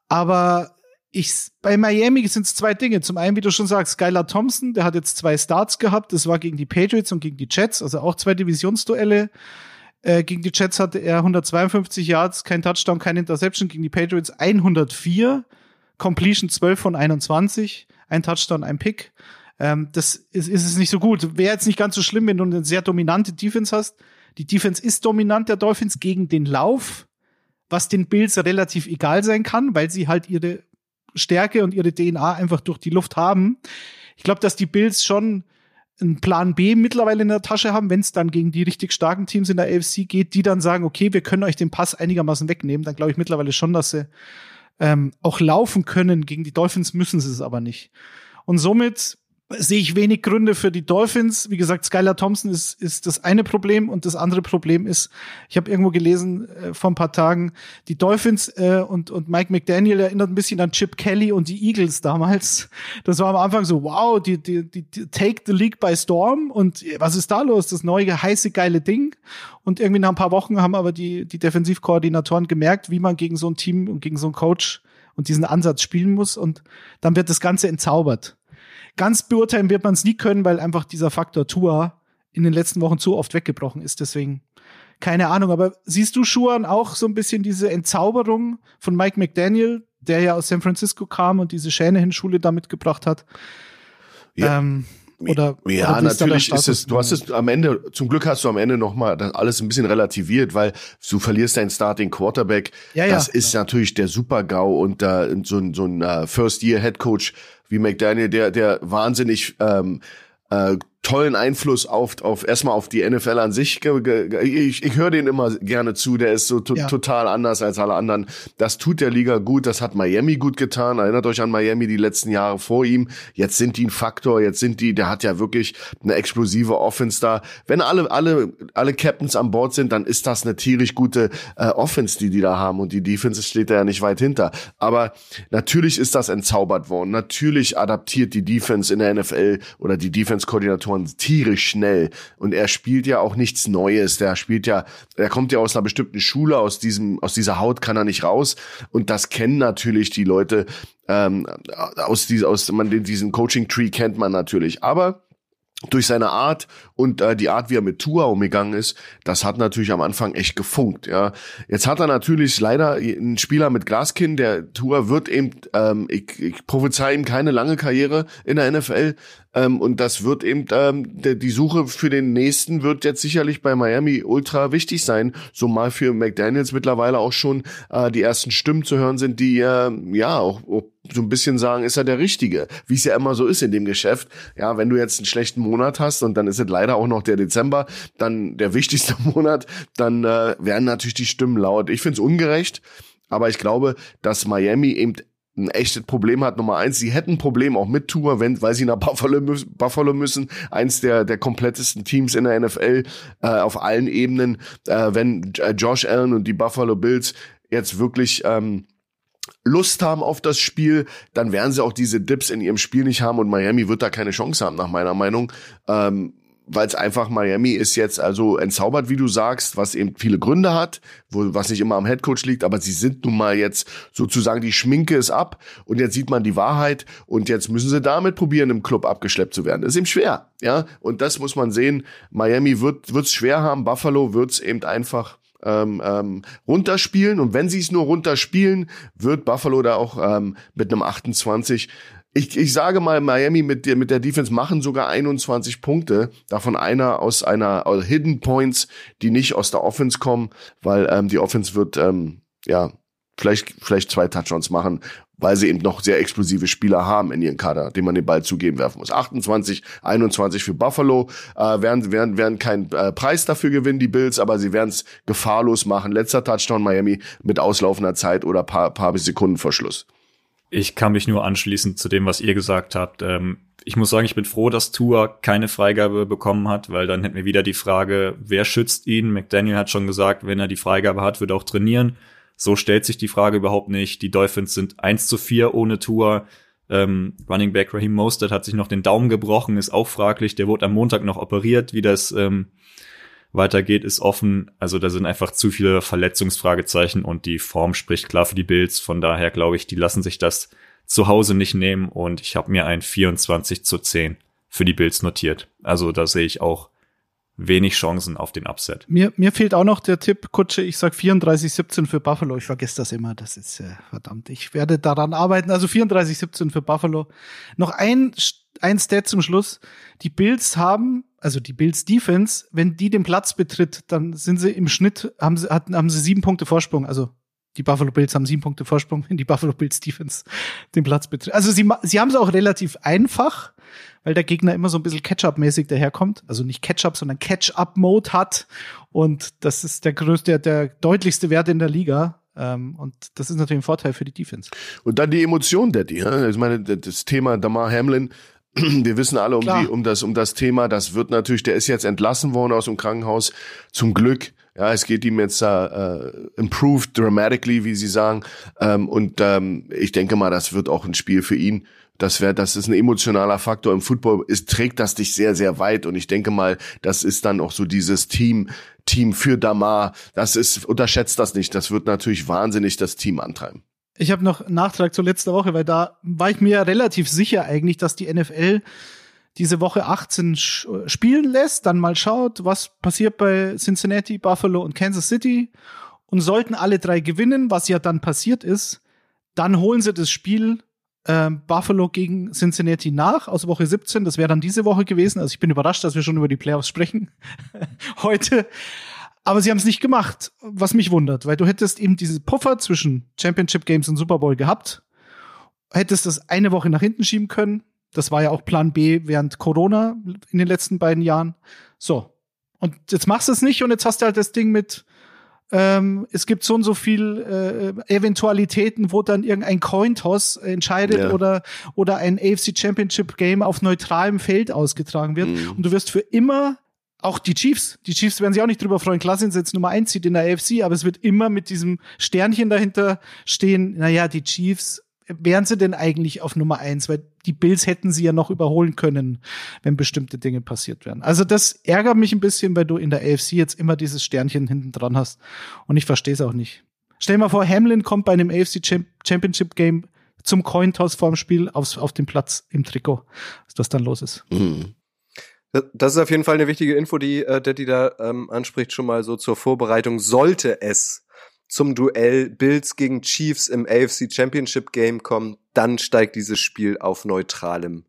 Aber ich, bei Miami sind es zwei Dinge. Zum einen, wie du schon sagst, Skylar Thompson, der hat jetzt zwei Starts gehabt. Das war gegen die Patriots und gegen die Jets, also auch zwei Divisionsduelle. Äh, gegen die Jets hatte er 152 Yards, kein Touchdown, kein Interception. Gegen die Patriots 104, Completion 12 von 21, ein Touchdown, ein Pick. Ähm, das ist, ist es nicht so gut. Wäre jetzt nicht ganz so schlimm, wenn du eine sehr dominante Defense hast. Die Defense ist dominant der Dolphins gegen den Lauf was den Bills relativ egal sein kann, weil sie halt ihre Stärke und ihre DNA einfach durch die Luft haben. Ich glaube, dass die Bills schon einen Plan B mittlerweile in der Tasche haben, wenn es dann gegen die richtig starken Teams in der AFC geht, die dann sagen, okay, wir können euch den Pass einigermaßen wegnehmen. Dann glaube ich mittlerweile schon, dass sie ähm, auch laufen können. Gegen die Dolphins müssen sie es aber nicht. Und somit sehe ich wenig Gründe für die Dolphins. Wie gesagt, Skylar Thompson ist, ist das eine Problem und das andere Problem ist, ich habe irgendwo gelesen äh, vor ein paar Tagen, die Dolphins äh, und, und Mike McDaniel erinnert ein bisschen an Chip Kelly und die Eagles damals. Das war am Anfang so, wow, die, die, die, die take the league by storm und was ist da los? Das neue, heiße, geile Ding. Und irgendwie nach ein paar Wochen haben aber die, die Defensivkoordinatoren gemerkt, wie man gegen so ein Team und gegen so einen Coach und diesen Ansatz spielen muss und dann wird das Ganze entzaubert. Ganz beurteilen wird man es nie können, weil einfach dieser Faktor Tour in den letzten Wochen zu oft weggebrochen ist. Deswegen keine Ahnung. Aber siehst du Schuhan auch so ein bisschen diese Entzauberung von Mike McDaniel, der ja aus San Francisco kam und diese Shanahan-Schule da mitgebracht hat? Ja. Ähm, oder, ja, oder natürlich ist es, du hast es am Ende, zum Glück hast du am Ende nochmal alles ein bisschen relativiert, weil du verlierst deinen Starting Quarterback. Ja, ja, das ist ja. natürlich der Super-GAU und äh, so ein, so ein uh, First-Year-Head-Coach wie McDaniel, der, der wahnsinnig ähm, äh, tollen Einfluss auf, auf erstmal auf die NFL an sich. Ich, ich höre den immer gerne zu, der ist so ja. total anders als alle anderen. Das tut der Liga gut, das hat Miami gut getan. Erinnert euch an Miami die letzten Jahre vor ihm. Jetzt sind die ein Faktor, jetzt sind die, der hat ja wirklich eine explosive Offense da. Wenn alle, alle, alle Captains an Bord sind, dann ist das eine tierisch gute äh, Offense, die die da haben und die Defense steht da ja nicht weit hinter. Aber natürlich ist das entzaubert worden. Natürlich adaptiert die Defense in der NFL oder die Defense-Koordinatoren Anton tierisch schnell. Und er spielt ja auch nichts Neues. Der spielt ja, er kommt ja aus einer bestimmten Schule, aus diesem, aus dieser Haut kann er nicht raus. Und das kennen natürlich die Leute ähm, aus dieser, aus man diesen Coaching Tree kennt man natürlich, aber durch seine Art und äh, die Art, wie er mit Tua umgegangen ist, das hat natürlich am Anfang echt gefunkt. Ja, jetzt hat er natürlich leider einen Spieler mit Glaskinn. Der Tua wird eben, ähm, ich, ich prophezei ihm keine lange Karriere in der NFL. Ähm, und das wird eben, ähm, die Suche für den nächsten wird jetzt sicherlich bei Miami ultra wichtig sein. So mal für McDaniels mittlerweile auch schon äh, die ersten Stimmen zu hören sind, die äh, ja auch, auch so ein bisschen sagen, ist er der Richtige, wie es ja immer so ist in dem Geschäft. Ja, wenn du jetzt einen schlechten Monat hast und dann ist es leider auch noch der Dezember, dann der wichtigste (laughs) Monat, dann äh, werden natürlich die Stimmen laut. Ich finde es ungerecht, aber ich glaube, dass Miami eben ein echtes Problem hat. Nummer eins, sie hätten ein Problem auch mit Tour, wenn, weil sie nach Buffalo, müssen, Buffalo müssen. Eins der, der komplettesten Teams in der NFL äh, auf allen Ebenen. Äh, wenn äh, Josh Allen und die Buffalo Bills jetzt wirklich ähm, Lust haben auf das Spiel, dann werden sie auch diese Dips in ihrem Spiel nicht haben und Miami wird da keine Chance haben, nach meiner Meinung. Ähm, weil es einfach Miami ist jetzt also entzaubert, wie du sagst, was eben viele Gründe hat, wo, was nicht immer am Headcoach liegt, aber sie sind nun mal jetzt sozusagen die Schminke ist ab und jetzt sieht man die Wahrheit und jetzt müssen sie damit probieren, im Club abgeschleppt zu werden. Das ist eben schwer, ja, und das muss man sehen. Miami wird wird's schwer haben, Buffalo wird's eben einfach ähm, ähm, runterspielen und wenn sie es nur runterspielen, wird Buffalo da auch ähm, mit einem 28 ich, ich sage mal, Miami mit der, mit der Defense machen sogar 21 Punkte, davon einer aus einer aus Hidden Points, die nicht aus der Offense kommen, weil ähm, die Offense wird ähm, ja vielleicht vielleicht zwei Touchdowns machen, weil sie eben noch sehr explosive Spieler haben in ihren Kader, dem man den Ball zugeben werfen muss. 28, 21 für Buffalo äh, werden werden werden keinen äh, Preis dafür gewinnen die Bills, aber sie werden es gefahrlos machen. Letzter Touchdown Miami mit auslaufender Zeit oder paar paar Sekunden Verschluss. Ich kann mich nur anschließen zu dem, was ihr gesagt habt. Ähm, ich muss sagen, ich bin froh, dass Tua keine Freigabe bekommen hat, weil dann hätten wir wieder die Frage, wer schützt ihn? McDaniel hat schon gesagt, wenn er die Freigabe hat, wird er auch trainieren. So stellt sich die Frage überhaupt nicht. Die Dolphins sind 1 zu 4 ohne Tua. Ähm, Running Back Raheem Mostert hat sich noch den Daumen gebrochen, ist auch fraglich. Der wurde am Montag noch operiert, wie das ähm, weitergeht, ist offen. Also da sind einfach zu viele Verletzungsfragezeichen und die Form spricht klar für die Bills. Von daher glaube ich, die lassen sich das zu Hause nicht nehmen und ich habe mir ein 24 zu 10 für die Bills notiert. Also da sehe ich auch wenig Chancen auf den Upset. Mir, mir fehlt auch noch der Tipp, Kutsche, ich sag 34-17 für Buffalo. Ich vergesse das immer, das ist äh, verdammt. Ich werde daran arbeiten. Also 34-17 für Buffalo. Noch ein, ein Stat zum Schluss. Die Bills haben also die Bills Defense, wenn die den Platz betritt, dann sind sie im Schnitt, haben sie, hatten, haben sie sieben Punkte Vorsprung. Also die Buffalo Bills haben sieben Punkte Vorsprung, wenn die Buffalo Bills Defense den Platz betritt. Also sie, sie haben es auch relativ einfach, weil der Gegner immer so ein bisschen Catch-up-mäßig daherkommt. Also nicht Catch-up, sondern Catch-up-Mode hat. Und das ist der größte, der deutlichste Wert in der Liga. Ähm, und das ist natürlich ein Vorteil für die Defense. Und dann die Emotion, Daddy. Ich meine, das Thema Damar Hamlin (clears throat) wir wissen alle um, die, um, das, um das Thema. Das wird natürlich, der ist jetzt entlassen worden aus dem Krankenhaus. Zum Glück. Ja, es geht ihm jetzt äh, improved dramatically, wie sie sagen. Ähm, und ähm, ich denke mal, das wird auch ein Spiel für ihn. Das wäre, das ist ein emotionaler Faktor im Football. Es trägt das dich sehr, sehr weit. Und ich denke mal, das ist dann auch so dieses Team, Team für Damar. Das ist, unterschätzt das nicht. Das wird natürlich wahnsinnig das Team antreiben. Ich habe noch einen Nachtrag zur letzten Woche, weil da war ich mir relativ sicher eigentlich, dass die NFL diese Woche 18 spielen lässt, dann mal schaut, was passiert bei Cincinnati, Buffalo und Kansas City. Und sollten alle drei gewinnen, was ja dann passiert ist, dann holen sie das Spiel äh, Buffalo gegen Cincinnati nach aus Woche 17. Das wäre dann diese Woche gewesen. Also ich bin überrascht, dass wir schon über die Playoffs sprechen (laughs) heute. Aber sie haben es nicht gemacht, was mich wundert, weil du hättest eben diese Puffer zwischen Championship Games und Super Bowl gehabt, hättest das eine Woche nach hinten schieben können. Das war ja auch Plan B während Corona in den letzten beiden Jahren. So. Und jetzt machst du es nicht und jetzt hast du halt das Ding mit, ähm, es gibt so und so viel äh, Eventualitäten, wo dann irgendein Cointoss entscheidet ja. oder, oder ein AFC Championship Game auf neutralem Feld ausgetragen wird. Mhm. Und du wirst für immer auch die Chiefs, die Chiefs werden sich auch nicht drüber freuen. Klar sind sie jetzt Nummer eins zieht in der AFC, aber es wird immer mit diesem Sternchen dahinter stehen. Naja, die Chiefs, wären sie denn eigentlich auf Nummer eins? Weil die Bills hätten sie ja noch überholen können, wenn bestimmte Dinge passiert wären. Also das ärgert mich ein bisschen, weil du in der AFC jetzt immer dieses Sternchen hinten dran hast. Und ich verstehe es auch nicht. Stell dir mal vor, Hamlin kommt bei einem AFC Championship Game zum Cointoss vorm Spiel aufs, auf den Platz im Trikot, was dann los ist. Mhm. Das ist auf jeden Fall eine wichtige Info, die äh, Daddy da ähm, anspricht, schon mal so zur Vorbereitung. Sollte es zum Duell Bills gegen Chiefs im AFC Championship Game kommen, dann steigt dieses Spiel auf neutralem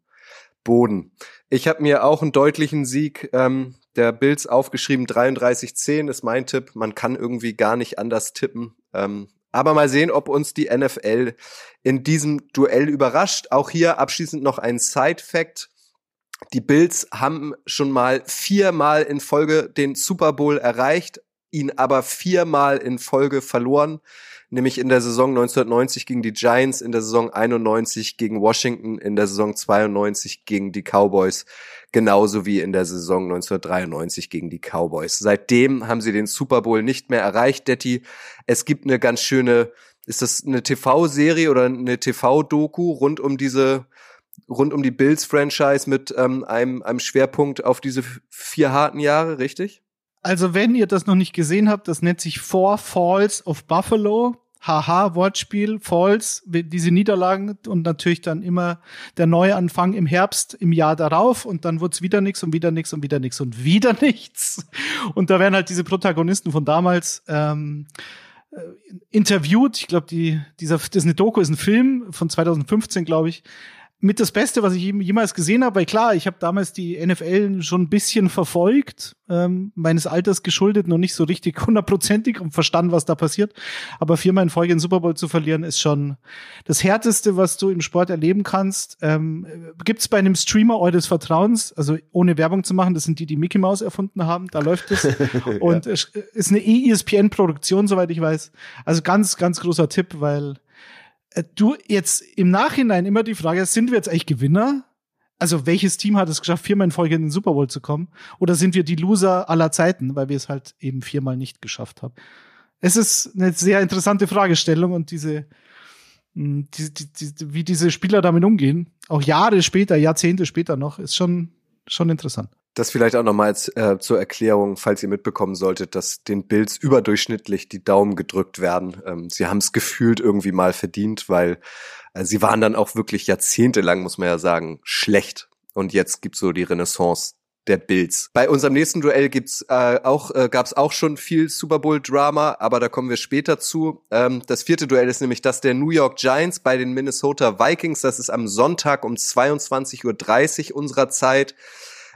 Boden. Ich habe mir auch einen deutlichen Sieg ähm, der Bills aufgeschrieben. 33-10 ist mein Tipp. Man kann irgendwie gar nicht anders tippen. Ähm, aber mal sehen, ob uns die NFL in diesem Duell überrascht. Auch hier abschließend noch ein Side-Fact. Die Bills haben schon mal viermal in Folge den Super Bowl erreicht, ihn aber viermal in Folge verloren, nämlich in der Saison 1990 gegen die Giants, in der Saison 91 gegen Washington, in der Saison 92 gegen die Cowboys, genauso wie in der Saison 1993 gegen die Cowboys. Seitdem haben sie den Super Bowl nicht mehr erreicht, Detti. Es gibt eine ganz schöne ist das eine TV-Serie oder eine TV-Doku rund um diese rund um die Bills-Franchise mit ähm, einem, einem Schwerpunkt auf diese vier harten Jahre, richtig? Also wenn ihr das noch nicht gesehen habt, das nennt sich Four Falls of Buffalo. Haha, Wortspiel, Falls, diese Niederlagen und natürlich dann immer der Neuanfang im Herbst im Jahr darauf und dann wird's wieder nichts und wieder nichts und wieder nichts und wieder (laughs) nichts. Und da werden halt diese Protagonisten von damals ähm, äh, interviewt. Ich glaube, die, dieser, das ist eine Doku, ist ein Film von 2015, glaube ich mit das Beste, was ich jemals gesehen habe, weil klar, ich habe damals die NFL schon ein bisschen verfolgt, ähm, meines Alters geschuldet, noch nicht so richtig (laughs) hundertprozentig und verstanden, was da passiert. Aber viermal in Folge den Super Bowl zu verlieren, ist schon das Härteste, was du im Sport erleben kannst. Ähm, Gibt es bei einem Streamer eures Vertrauens, also ohne Werbung zu machen, das sind die, die Mickey Mouse erfunden haben, da läuft es. (laughs) und ja. es ist eine ESPN-Produktion, soweit ich weiß. Also ganz, ganz großer Tipp, weil äh, du jetzt im Nachhinein immer die Frage, sind wir jetzt eigentlich Gewinner? Also welches Team hat es geschafft, viermal in Folge in den Super Bowl zu kommen? Oder sind wir die Loser aller Zeiten, weil wir es halt eben viermal nicht geschafft haben? Es ist eine sehr interessante Fragestellung und diese, hm, die, die, die, wie diese Spieler damit umgehen, auch Jahre später, Jahrzehnte später noch, ist schon, schon interessant. Das vielleicht auch nochmal äh, zur Erklärung, falls ihr mitbekommen solltet, dass den Bills überdurchschnittlich die Daumen gedrückt werden. Ähm, sie haben es gefühlt irgendwie mal verdient, weil äh, sie waren dann auch wirklich jahrzehntelang, muss man ja sagen, schlecht. Und jetzt gibt's so die Renaissance der Bills. Bei unserem nächsten Duell gibt's äh, auch äh, gab's auch schon viel Super Bowl Drama, aber da kommen wir später zu. Ähm, das vierte Duell ist nämlich das der New York Giants bei den Minnesota Vikings. Das ist am Sonntag um 22:30 Uhr unserer Zeit.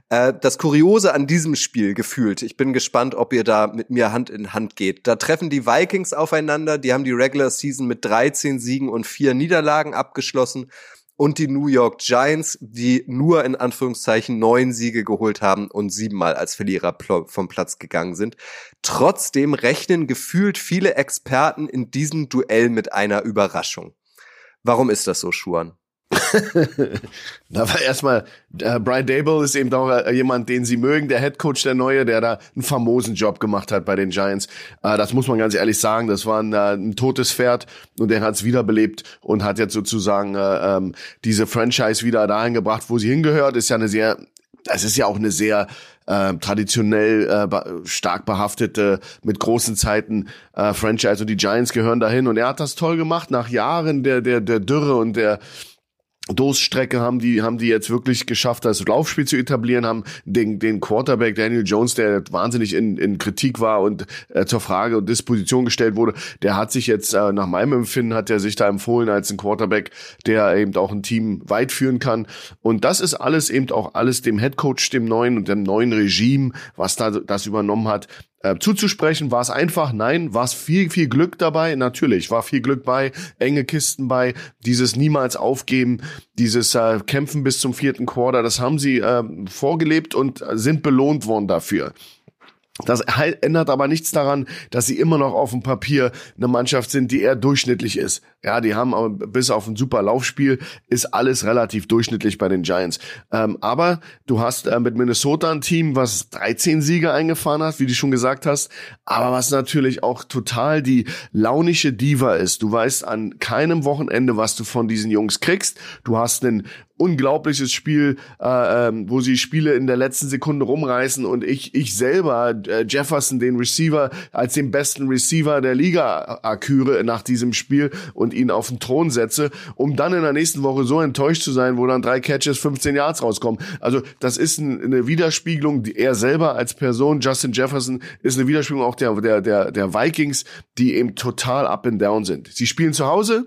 Äh, das Kuriose an diesem Spiel gefühlt, ich bin gespannt, ob ihr da mit mir Hand in Hand geht. Da treffen die Vikings aufeinander, die haben die Regular Season mit 13 Siegen und vier Niederlagen abgeschlossen und die New York Giants, die nur in Anführungszeichen neun Siege geholt haben und siebenmal als Verlierer vom Platz gegangen sind. Trotzdem rechnen gefühlt viele Experten in diesem Duell mit einer Überraschung. Warum ist das so, Schuan? (laughs) da war erstmal, äh, Brian Dable ist eben auch äh, jemand, den sie mögen, der Head Coach, der Neue, der da einen famosen Job gemacht hat bei den Giants. Äh, das muss man ganz ehrlich sagen. Das war ein, äh, ein totes Pferd und der hat es wiederbelebt und hat jetzt sozusagen äh, ähm, diese Franchise wieder dahin gebracht, wo sie hingehört. Ist ja eine sehr, es ist ja auch eine sehr äh, traditionell äh, stark behaftete, mit großen Zeiten äh, Franchise und die Giants gehören dahin und er hat das toll gemacht nach Jahren der der der Dürre und der Durststrecke haben die, haben die jetzt wirklich geschafft, das Laufspiel zu etablieren, haben den, den Quarterback Daniel Jones, der wahnsinnig in, in Kritik war und äh, zur Frage und Disposition gestellt wurde, der hat sich jetzt, äh, nach meinem Empfinden, hat er sich da empfohlen als ein Quarterback, der eben auch ein Team weit führen kann. Und das ist alles eben auch alles dem Headcoach, dem neuen und dem neuen Regime, was da das übernommen hat, äh, zuzusprechen. War es einfach? Nein. War es viel, viel Glück dabei? Natürlich. War viel Glück bei, enge Kisten bei, dieses niemals aufgeben, dieses äh, Kämpfen bis zum vierten Quarter, das haben sie äh, vorgelebt und sind belohnt worden dafür. Das ändert aber nichts daran, dass sie immer noch auf dem Papier eine Mannschaft sind, die eher durchschnittlich ist. Ja, die haben aber bis auf ein super Laufspiel ist alles relativ durchschnittlich bei den Giants. Ähm, aber du hast äh, mit Minnesota ein Team, was 13 Siege eingefahren hat, wie du schon gesagt hast, aber was natürlich auch total die launische Diva ist. Du weißt an keinem Wochenende, was du von diesen Jungs kriegst. Du hast einen unglaubliches Spiel, äh, ähm, wo sie Spiele in der letzten Sekunde rumreißen und ich ich selber äh, Jefferson den Receiver als den besten Receiver der Liga aküre nach diesem Spiel und ihn auf den Thron setze, um dann in der nächsten Woche so enttäuscht zu sein, wo dann drei Catches 15 Yards rauskommen. Also das ist ein, eine Widerspiegelung, die er selber als Person Justin Jefferson ist eine Widerspiegelung auch der der der der Vikings, die eben total up and down sind. Sie spielen zu Hause,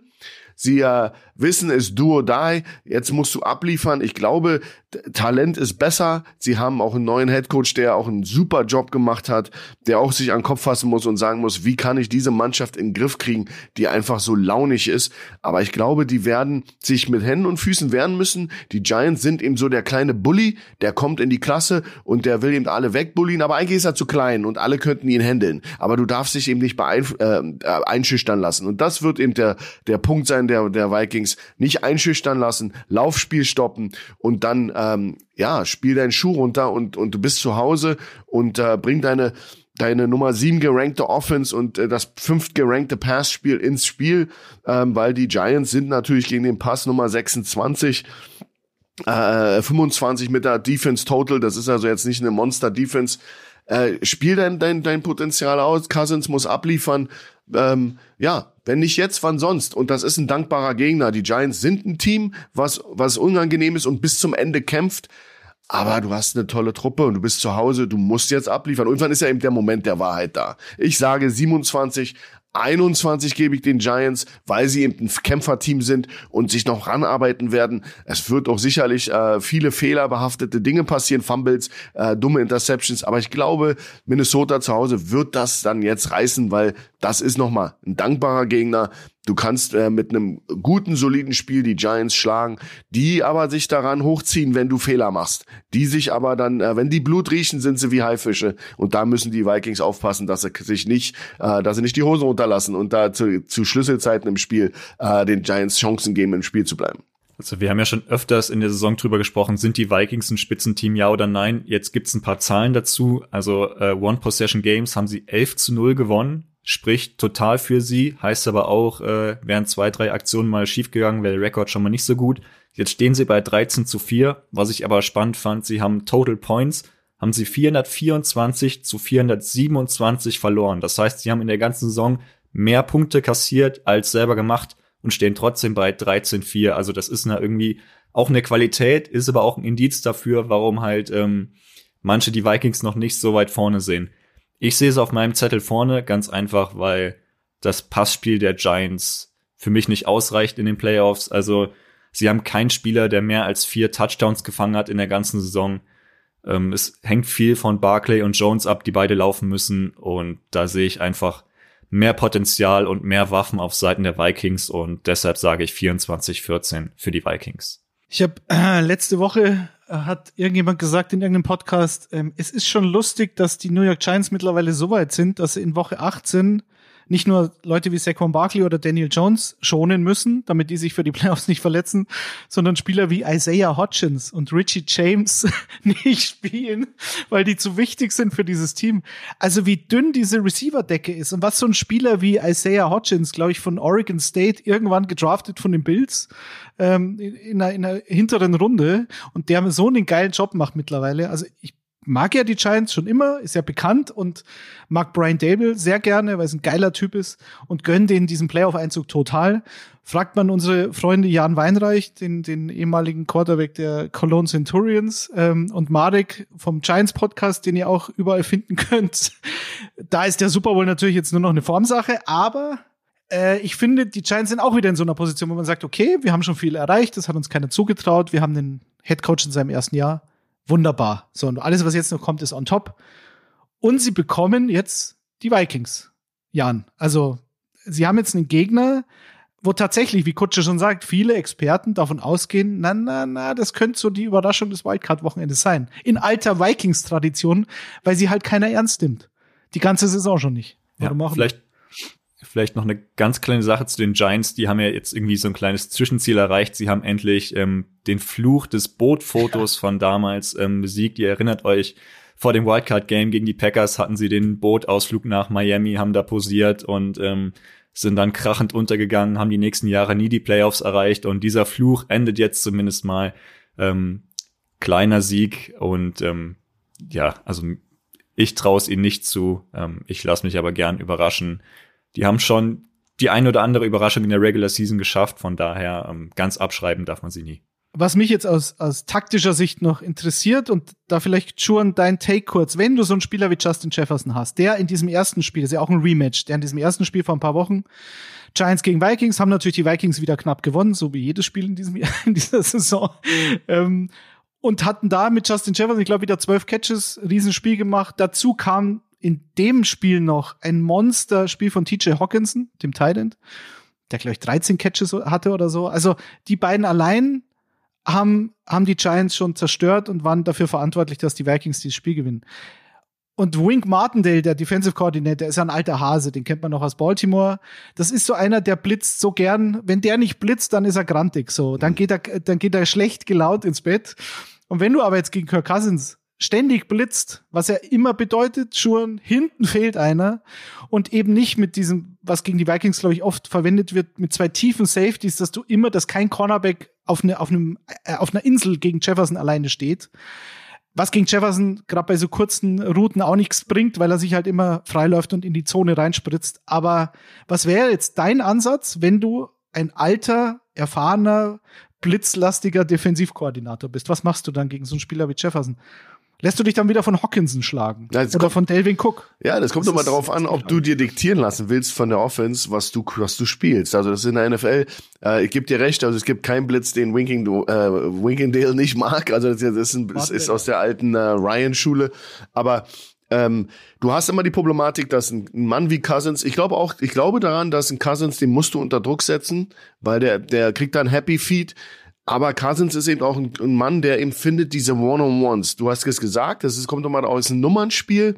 Sie äh, wissen, es do or die. Jetzt musst du abliefern. Ich glaube, Talent ist besser. Sie haben auch einen neuen Headcoach, der auch einen super Job gemacht hat, der auch sich an den Kopf fassen muss und sagen muss, wie kann ich diese Mannschaft in den Griff kriegen, die einfach so launig ist. Aber ich glaube, die werden sich mit Händen und Füßen wehren müssen. Die Giants sind eben so der kleine Bully, der kommt in die Klasse und der will eben alle wegbullieren, aber eigentlich ist er zu klein und alle könnten ihn handeln. Aber du darfst dich eben nicht beeinf äh, einschüchtern lassen. Und das wird eben der, der Punkt sein der, der Vikings. Nicht einschüchtern lassen, Laufspiel stoppen und dann ähm, ja, spiel deinen Schuh runter und, und du bist zu Hause und äh, bring deine deine Nummer sieben gerankte Offense und äh, das fünft gerankte Passspiel ins Spiel, ähm, weil die Giants sind natürlich gegen den Pass Nummer 26 äh, 25 mit der Defense Total, das ist also jetzt nicht eine Monster Defense. Äh, spiel dein, dein, dein Potenzial aus, Cousins muss abliefern. Ähm, ja, wenn nicht jetzt, wann sonst? Und das ist ein dankbarer Gegner. Die Giants sind ein Team, was, was unangenehm ist und bis zum Ende kämpft. Aber du hast eine tolle Truppe und du bist zu Hause, du musst jetzt abliefern. Irgendwann ist ja eben der Moment der Wahrheit da. Ich sage 27, 21 gebe ich den Giants, weil sie eben ein Kämpferteam sind und sich noch ranarbeiten werden. Es wird auch sicherlich äh, viele fehlerbehaftete Dinge passieren, Fumbles, äh, dumme Interceptions, aber ich glaube, Minnesota zu Hause wird das dann jetzt reißen, weil das ist nochmal ein dankbarer Gegner. Du kannst äh, mit einem guten, soliden Spiel die Giants schlagen, die aber sich daran hochziehen, wenn du Fehler machst. Die sich aber dann, äh, wenn die Blut riechen, sind sie wie Haifische. Und da müssen die Vikings aufpassen, dass sie sich nicht, äh, dass sie nicht die Hosen runterlassen und da zu, zu Schlüsselzeiten im Spiel äh, den Giants Chancen geben, im Spiel zu bleiben. Also wir haben ja schon öfters in der Saison drüber gesprochen, sind die Vikings ein Spitzenteam, ja oder nein? Jetzt gibt's ein paar Zahlen dazu. Also äh, One-Possession-Games haben sie 11 zu 0 gewonnen spricht total für sie, heißt aber auch, äh, wären zwei, drei Aktionen mal schiefgegangen, wäre der Rekord schon mal nicht so gut. Jetzt stehen sie bei 13 zu 4, was ich aber spannend fand, sie haben Total Points, haben sie 424 zu 427 verloren. Das heißt, sie haben in der ganzen Saison mehr Punkte kassiert als selber gemacht und stehen trotzdem bei 13-4. Also das ist na irgendwie auch eine Qualität, ist aber auch ein Indiz dafür, warum halt ähm, manche die Vikings noch nicht so weit vorne sehen. Ich sehe es auf meinem Zettel vorne, ganz einfach, weil das Passspiel der Giants für mich nicht ausreicht in den Playoffs. Also sie haben keinen Spieler, der mehr als vier Touchdowns gefangen hat in der ganzen Saison. Ähm, es hängt viel von Barclay und Jones ab, die beide laufen müssen. Und da sehe ich einfach mehr Potenzial und mehr Waffen auf Seiten der Vikings. Und deshalb sage ich 24-14 für die Vikings. Ich habe äh, letzte Woche hat irgendjemand gesagt in irgendeinem Podcast, ähm, es ist schon lustig, dass die New York Giants mittlerweile so weit sind, dass sie in Woche 18 nicht nur Leute wie Saquon Barkley oder Daniel Jones schonen müssen, damit die sich für die Playoffs nicht verletzen, sondern Spieler wie Isaiah Hodgins und Richie James (laughs) nicht spielen, weil die zu wichtig sind für dieses Team. Also wie dünn diese Receiver-Decke ist und was so ein Spieler wie Isaiah Hodgins, glaube ich, von Oregon State irgendwann gedraftet von den Bills ähm, in, einer, in einer hinteren Runde und der so einen geilen Job macht mittlerweile. Also ich mag ja die Giants schon immer, ist ja bekannt und mag Brian Dable sehr gerne, weil es ein geiler Typ ist und gönnt denen diesen Playoff-Einzug total. Fragt man unsere Freunde Jan Weinreich, den, den ehemaligen Quarterback der Cologne Centurions ähm, und Marek vom Giants Podcast, den ihr auch überall finden (laughs) könnt. Da ist der Super Bowl natürlich jetzt nur noch eine Formsache, aber äh, ich finde, die Giants sind auch wieder in so einer Position, wo man sagt, okay, wir haben schon viel erreicht, das hat uns keiner zugetraut, wir haben den Head Coach in seinem ersten Jahr Wunderbar. So, und alles, was jetzt noch kommt, ist on top. Und sie bekommen jetzt die Vikings. Jan. Also, sie haben jetzt einen Gegner, wo tatsächlich, wie Kutsche schon sagt, viele Experten davon ausgehen, na, na, na, das könnte so die Überraschung des Wildcard-Wochenendes sein. In alter Vikings-Tradition, weil sie halt keiner ernst nimmt. Die ganze Saison schon nicht. Ja, vielleicht, Vielleicht noch eine ganz kleine Sache zu den Giants. Die haben ja jetzt irgendwie so ein kleines Zwischenziel erreicht. Sie haben endlich ähm, den Fluch des Bootfotos (laughs) von damals ähm, besiegt. Ihr erinnert euch, vor dem Wildcard-Game gegen die Packers hatten sie den Bootausflug nach Miami, haben da posiert und ähm, sind dann krachend untergegangen, haben die nächsten Jahre nie die Playoffs erreicht und dieser Fluch endet jetzt zumindest mal. Ähm, kleiner Sieg und ähm, ja, also ich traue es ihnen nicht zu. Ähm, ich lasse mich aber gern überraschen die haben schon die ein oder andere Überraschung in der Regular Season geschafft. Von daher ähm, ganz abschreiben darf man sie nie. Was mich jetzt aus, aus taktischer Sicht noch interessiert und da vielleicht schon dein Take kurz, wenn du so einen Spieler wie Justin Jefferson hast, der in diesem ersten Spiel, das ist ja auch ein Rematch, der in diesem ersten Spiel vor ein paar Wochen Giants gegen Vikings haben natürlich die Vikings wieder knapp gewonnen, so wie jedes Spiel in diesem (laughs) in dieser Saison. Ähm, und hatten da mit Justin Jefferson, ich glaube, wieder zwölf Catches, Riesenspiel gemacht. Dazu kam in dem Spiel noch ein Monster-Spiel von TJ Hawkinson, dem Thailand, der, glaube ich, 13 Catches hatte oder so. Also die beiden allein haben, haben die Giants schon zerstört und waren dafür verantwortlich, dass die Vikings dieses Spiel gewinnen. Und Wink Martindale, der Defensive Coordinator, ist ja ein alter Hase, den kennt man noch aus Baltimore. Das ist so einer, der blitzt so gern. Wenn der nicht blitzt, dann ist er grantig so. Dann geht er, dann geht er schlecht gelaunt ins Bett. Und wenn du aber jetzt gegen Kirk Cousins ständig blitzt, was ja immer bedeutet, schon hinten fehlt einer und eben nicht mit diesem, was gegen die Vikings, glaube ich, oft verwendet wird, mit zwei tiefen Safeties, dass du immer, dass kein Cornerback auf, eine, auf, einem, äh, auf einer Insel gegen Jefferson alleine steht. Was gegen Jefferson gerade bei so kurzen Routen auch nichts bringt, weil er sich halt immer freiläuft und in die Zone reinspritzt. Aber was wäre jetzt dein Ansatz, wenn du ein alter, erfahrener, blitzlastiger Defensivkoordinator bist? Was machst du dann gegen so einen Spieler wie Jefferson? Lässt du dich dann wieder von Hawkinson schlagen? Ja, Oder von Delvin Cook? Ja, das kommt doch mal darauf an, ob du dir diktieren lassen willst von der Offense, was du, was du spielst. Also das ist in der NFL, äh, ich gebe dir recht, also es gibt keinen Blitz, den Winking, äh, Winkingdale nicht mag. Also das ist, ein, das ist aus der alten äh, Ryan-Schule. Aber ähm, du hast immer die Problematik, dass ein Mann wie Cousins, ich glaube auch, ich glaube daran, dass ein Cousins, den musst du unter Druck setzen, weil der, der kriegt dann Happy Feet. Aber Cousins ist eben auch ein, ein Mann, der eben findet diese One-on-Ones. Du hast es gesagt, das ist, kommt doch mal aus einem Nummernspiel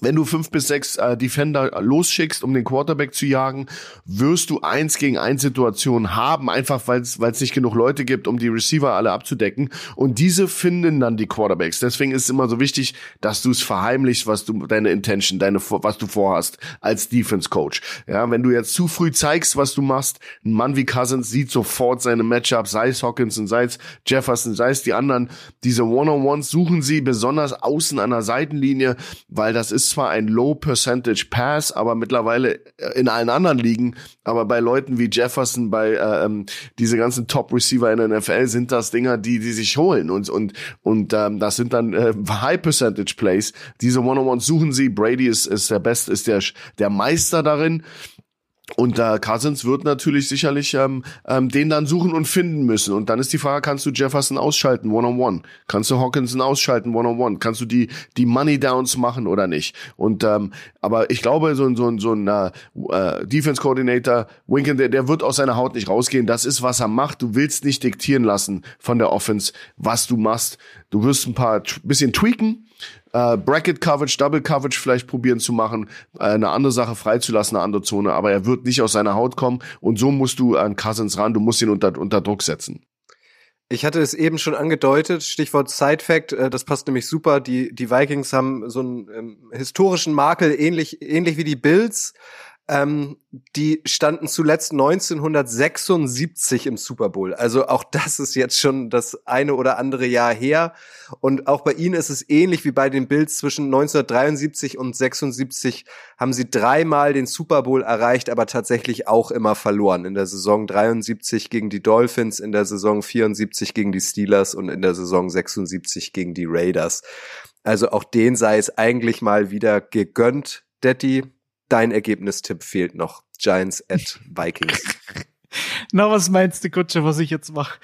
wenn du fünf bis sechs äh, Defender losschickst, um den Quarterback zu jagen, wirst du eins gegen eins Situationen haben, einfach weil es nicht genug Leute gibt, um die Receiver alle abzudecken. Und diese finden dann die Quarterbacks. Deswegen ist es immer so wichtig, dass du es verheimlichst, was du deine Intention, deine was du vorhast als Defense Coach. Ja, wenn du jetzt zu früh zeigst, was du machst, ein Mann wie Cousins sieht sofort seine Matchups, sei es Hawkinson, sei es Jefferson, sei es die anderen. Diese One-on-Ones suchen sie besonders außen an der Seitenlinie, weil das ist ist zwar ein Low Percentage Pass, aber mittlerweile äh, in allen anderen Ligen, aber bei Leuten wie Jefferson, bei äh, ähm, diese ganzen Top Receiver in der NFL sind das Dinger, die die sich holen und und und ähm, das sind dann äh, High Percentage Plays. Diese One-on-Ones suchen sie. Brady ist ist der Beste, ist der der Meister darin. Und da äh, Cousins wird natürlich sicherlich ähm, ähm, den dann suchen und finden müssen. Und dann ist die Frage, kannst du Jefferson ausschalten, one-on-one? -on -one? Kannst du Hawkinson ausschalten, one-on-one? -on -one? Kannst du die, die Money Downs machen oder nicht? Und ähm, aber ich glaube, so ein, so ein, so ein äh, äh, Defense Coordinator, Winken, der, der wird aus seiner Haut nicht rausgehen. Das ist, was er macht. Du willst nicht diktieren lassen von der Offense, was du machst. Du wirst ein paar bisschen tweaken, äh, Bracket Coverage, Double Coverage vielleicht probieren zu machen, äh, eine andere Sache freizulassen, eine andere Zone, aber er wird nicht aus seiner Haut kommen und so musst du an Cousins ran, du musst ihn unter, unter Druck setzen. Ich hatte es eben schon angedeutet, Stichwort Side Fact, äh, das passt nämlich super. Die, die Vikings haben so einen ähm, historischen Makel, ähnlich, ähnlich wie die Bills. Ähm, die standen zuletzt 1976 im Super Bowl. Also auch (laughs) das ist jetzt schon das eine oder andere Jahr her. Und auch bei ihnen ist es ähnlich wie bei den Bills zwischen 1973 und 76 haben sie dreimal den Super Bowl erreicht, aber tatsächlich auch immer verloren. In der Saison 73 gegen die Dolphins, in der Saison 74 gegen die Steelers und in der Saison 76 gegen die Raiders. Also auch den sei es eigentlich mal wieder gegönnt, Daddy dein Ergebnistipp fehlt noch. Giants at (laughs) Vikings. Na, was meinst du, Kutsche, was ich jetzt mache?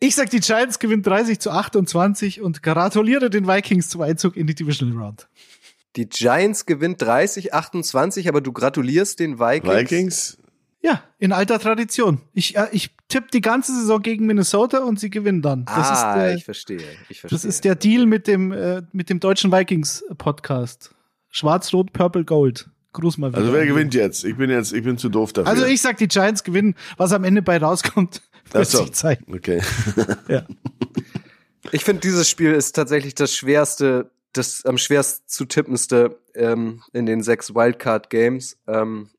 Ich sag, die Giants gewinnen 30 zu 28 und gratuliere den Vikings zum Einzug in die Divisional Round. Die Giants gewinnt 30, 28, aber du gratulierst den Vikings. Vikings? Ja, in alter Tradition. Ich, äh, ich tippe die ganze Saison gegen Minnesota und sie gewinnen dann. Das ah, ist der, ich verstehe. Ich verstehe. Das ist der Deal mit dem, äh, mit dem deutschen Vikings Podcast. Schwarz, Rot, Purple, Gold. Gruß mal wieder. Also wer gewinnt jetzt? Ich bin jetzt, ich bin zu doof dafür. Also ich sag, die Giants gewinnen. Was am Ende bei rauskommt, (laughs) wird so. sich zeigen. Okay. (laughs) ja. Ich finde, dieses Spiel ist tatsächlich das schwerste, das am schwerst zu tippendste ähm, in den sechs Wildcard-Games. Ähm,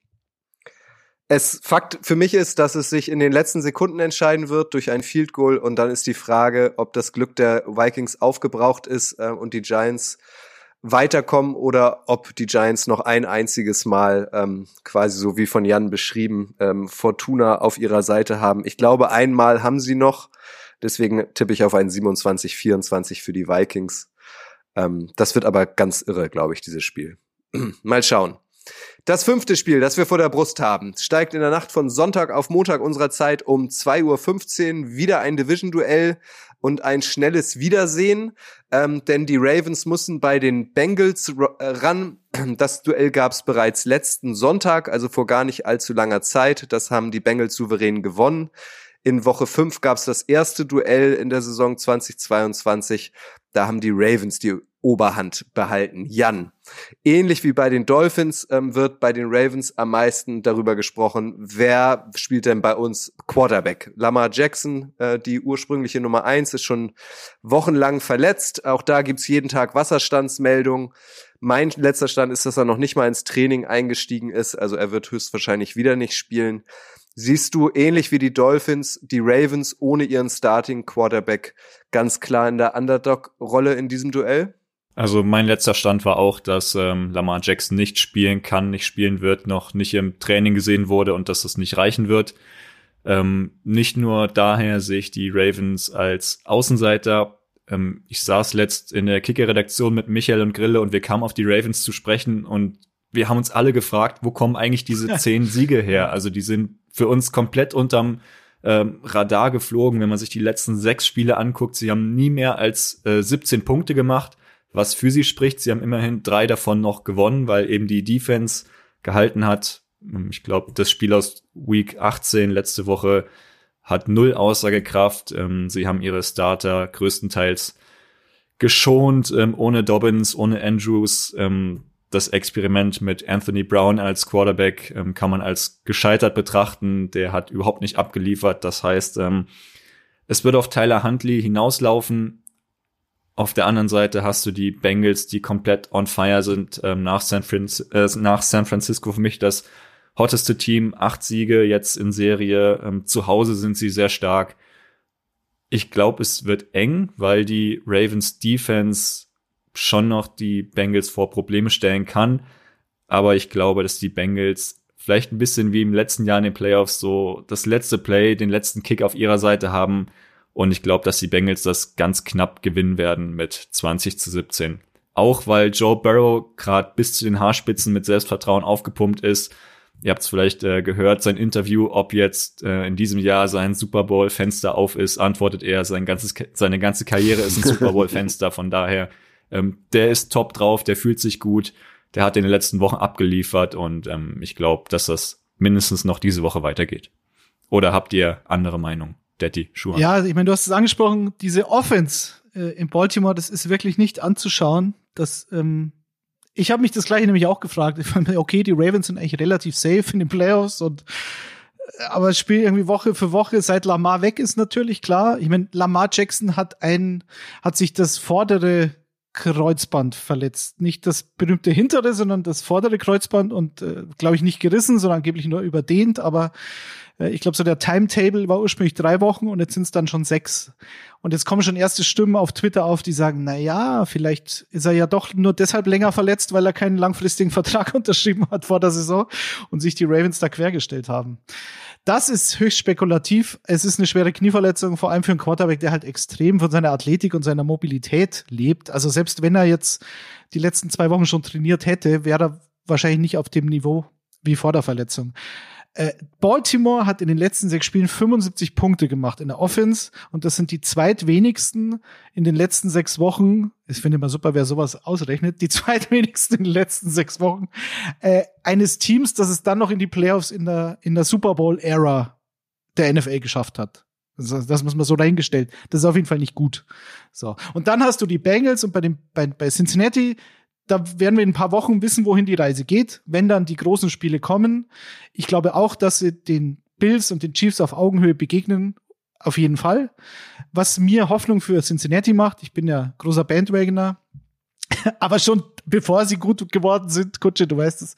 es Fakt für mich ist, dass es sich in den letzten Sekunden entscheiden wird durch ein Field Goal und dann ist die Frage, ob das Glück der Vikings aufgebraucht ist äh, und die Giants weiterkommen oder ob die Giants noch ein einziges Mal ähm, quasi so wie von Jan beschrieben ähm, Fortuna auf ihrer Seite haben. Ich glaube, einmal haben sie noch. Deswegen tippe ich auf ein 27-24 für die Vikings. Ähm, das wird aber ganz irre, glaube ich, dieses Spiel. (clears throat) Mal schauen. Das fünfte Spiel, das wir vor der Brust haben, steigt in der Nacht von Sonntag auf Montag unserer Zeit um 2.15 Uhr wieder ein Division-Duell und ein schnelles Wiedersehen, ähm, denn die Ravens mussten bei den Bengals äh, ran. Das Duell gab es bereits letzten Sonntag, also vor gar nicht allzu langer Zeit. Das haben die Bengals souverän gewonnen. In Woche 5 gab es das erste Duell in der Saison 2022. Da haben die Ravens die Oberhand behalten. Jan, ähnlich wie bei den Dolphins ähm, wird bei den Ravens am meisten darüber gesprochen, wer spielt denn bei uns Quarterback. Lamar Jackson, äh, die ursprüngliche Nummer eins, ist schon wochenlang verletzt. Auch da gibt's jeden Tag Wasserstandsmeldungen. Mein letzter Stand ist, dass er noch nicht mal ins Training eingestiegen ist. Also er wird höchstwahrscheinlich wieder nicht spielen. Siehst du ähnlich wie die Dolphins, die Ravens ohne ihren Starting Quarterback ganz klar in der Underdog-Rolle in diesem Duell? Also mein letzter Stand war auch, dass ähm, Lamar Jackson nicht spielen kann, nicht spielen wird, noch nicht im Training gesehen wurde und dass das nicht reichen wird. Ähm, nicht nur daher sehe ich die Ravens als Außenseiter. Ähm, ich saß letzt in der Kicker-Redaktion mit Michael und Grille und wir kamen auf die Ravens zu sprechen und wir haben uns alle gefragt, wo kommen eigentlich diese (laughs) zehn Siege her? Also die sind für uns komplett unterm ähm, Radar geflogen, wenn man sich die letzten sechs Spiele anguckt. Sie haben nie mehr als äh, 17 Punkte gemacht was für sie spricht. Sie haben immerhin drei davon noch gewonnen, weil eben die Defense gehalten hat. Ich glaube, das Spiel aus Week 18 letzte Woche hat null Aussagekraft. Ähm, sie haben ihre Starter größtenteils geschont, ähm, ohne Dobbins, ohne Andrews. Ähm, das Experiment mit Anthony Brown als Quarterback kann man als gescheitert betrachten. Der hat überhaupt nicht abgeliefert. Das heißt, es wird auf Tyler Huntley hinauslaufen. Auf der anderen Seite hast du die Bengals, die komplett on fire sind ähm, nach, San äh, nach San Francisco. Für mich das hotteste Team. Acht Siege jetzt in Serie. Ähm, zu Hause sind sie sehr stark. Ich glaube, es wird eng, weil die Ravens Defense schon noch die Bengals vor Probleme stellen kann. Aber ich glaube, dass die Bengals vielleicht ein bisschen wie im letzten Jahr in den Playoffs so das letzte Play, den letzten Kick auf ihrer Seite haben und ich glaube, dass die Bengals das ganz knapp gewinnen werden mit 20 zu 17. Auch weil Joe Burrow gerade bis zu den Haarspitzen mit Selbstvertrauen aufgepumpt ist. Ihr habt es vielleicht äh, gehört, sein Interview, ob jetzt äh, in diesem Jahr sein Super Bowl-Fenster auf ist, antwortet er, sein ganzes, seine ganze Karriere ist ein (laughs) Super Bowl-Fenster. Von daher, ähm, der ist top drauf, der fühlt sich gut, der hat in den letzten Wochen abgeliefert und ähm, ich glaube, dass das mindestens noch diese Woche weitergeht. Oder habt ihr andere Meinung? Daddy Schuhe. Ja, ich meine, du hast es angesprochen, diese Offense äh, in Baltimore, das ist wirklich nicht anzuschauen. Das, ähm, ich habe mich das gleiche nämlich auch gefragt. Ich fand, okay, die Ravens sind eigentlich relativ safe in den Playoffs und äh, aber das Spiel irgendwie Woche für Woche seit Lamar weg ist natürlich klar. Ich meine, Lamar Jackson hat ein, hat sich das vordere Kreuzband verletzt. Nicht das berühmte hintere, sondern das vordere Kreuzband und äh, glaube ich nicht gerissen, sondern angeblich nur überdehnt, aber äh, ich glaube, so der Timetable war ursprünglich drei Wochen und jetzt sind es dann schon sechs. Und jetzt kommen schon erste Stimmen auf Twitter auf, die sagen, na ja, vielleicht ist er ja doch nur deshalb länger verletzt, weil er keinen langfristigen (laughs) Vertrag unterschrieben hat vor der Saison und sich die Ravens da quergestellt haben. Das ist höchst spekulativ. Es ist eine schwere Knieverletzung, vor allem für einen Quarterback, der halt extrem von seiner Athletik und seiner Mobilität lebt. Also selbst wenn er jetzt die letzten zwei Wochen schon trainiert hätte, wäre er wahrscheinlich nicht auf dem Niveau wie vor der Verletzung. Äh, Baltimore hat in den letzten sechs Spielen 75 Punkte gemacht in der Offense und das sind die zweitwenigsten in den letzten sechs Wochen. Ich finde immer super, wer sowas ausrechnet. Die (laughs) zweitwenigsten in den letzten sechs Wochen äh, eines Teams, das es dann noch in die Playoffs in der in der Super Bowl Ära der NFL geschafft hat. Das, das muss man so dahingestellt. Das ist auf jeden Fall nicht gut. So. Und dann hast du die Bengals und bei dem, bei, bei Cincinnati, da werden wir in ein paar Wochen wissen, wohin die Reise geht, wenn dann die großen Spiele kommen. Ich glaube auch, dass sie den Bills und den Chiefs auf Augenhöhe begegnen. Auf jeden Fall. Was mir Hoffnung für Cincinnati macht, ich bin ja großer Bandwagoner, (laughs) aber schon bevor sie gut geworden sind, Kutsche, du weißt es,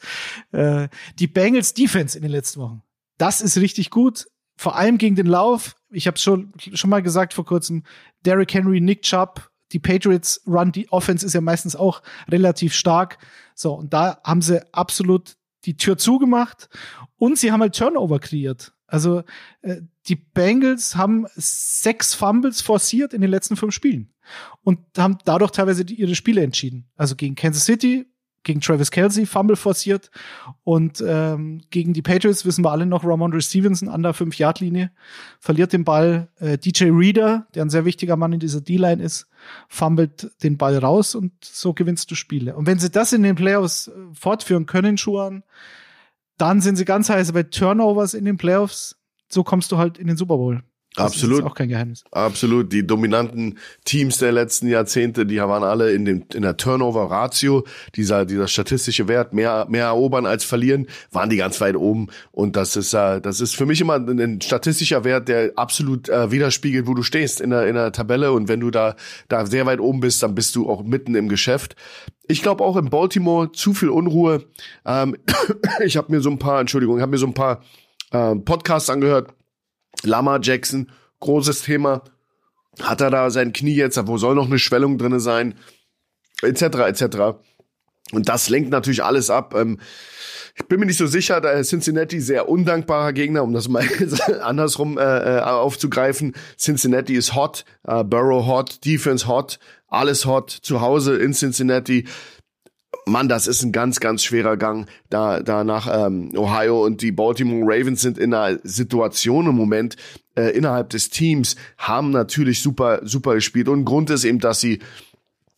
äh, die Bengals Defense in den letzten Wochen. Das ist richtig gut. Vor allem gegen den Lauf. Ich habe schon schon mal gesagt vor kurzem. Derrick Henry, Nick Chubb, die Patriots Run, die Offense ist ja meistens auch relativ stark. So, und da haben sie absolut die Tür zugemacht und sie haben halt Turnover kreiert. Also äh, die Bengals haben sechs Fumbles forciert in den letzten fünf Spielen und haben dadurch teilweise die, ihre Spiele entschieden. Also gegen Kansas City gegen Travis Kelsey Fumble forciert und ähm, gegen die Patriots wissen wir alle noch, Ramondre Stevenson an der 5-Yard-Linie verliert den Ball. Äh, DJ Reader, der ein sehr wichtiger Mann in dieser D-Line ist, fummelt den Ball raus und so gewinnst du Spiele. Und wenn sie das in den Playoffs äh, fortführen können, Schuhan, dann sind sie ganz heiß bei Turnovers in den Playoffs. So kommst du halt in den Super Bowl. Das Absolut. ist auch kein Geheimnis. Absolut. Die dominanten Teams der letzten Jahrzehnte, die waren alle in dem, in der Turnover-Ratio, dieser, dieser statistische Wert, mehr, mehr erobern als verlieren, waren die ganz weit oben. Und das ist, äh, das ist für mich immer ein, ein statistischer Wert, der absolut äh, widerspiegelt, wo du stehst in der, in der Tabelle. Und wenn du da, da sehr weit oben bist, dann bist du auch mitten im Geschäft. Ich glaube auch in Baltimore zu viel Unruhe. Ähm, (coughs) ich habe mir so ein paar, Entschuldigung, ich habe mir so ein paar äh, Podcasts angehört Lama Jackson, großes Thema. Hat er da sein Knie jetzt? Wo soll noch eine Schwellung drinne sein? Etc. etc. Und das lenkt natürlich alles ab. Ähm, ich bin mir nicht so sicher, da Cincinnati sehr undankbarer Gegner, um das mal (laughs) andersrum äh, aufzugreifen. Cincinnati ist hot, äh, Burrow hot, Defense hot, alles hot, zu Hause in Cincinnati. Mann, das ist ein ganz, ganz schwerer Gang. Da, da nach ähm, Ohio und die Baltimore Ravens sind in einer Situation im Moment äh, innerhalb des Teams, haben natürlich super, super gespielt. Und Grund ist eben, dass sie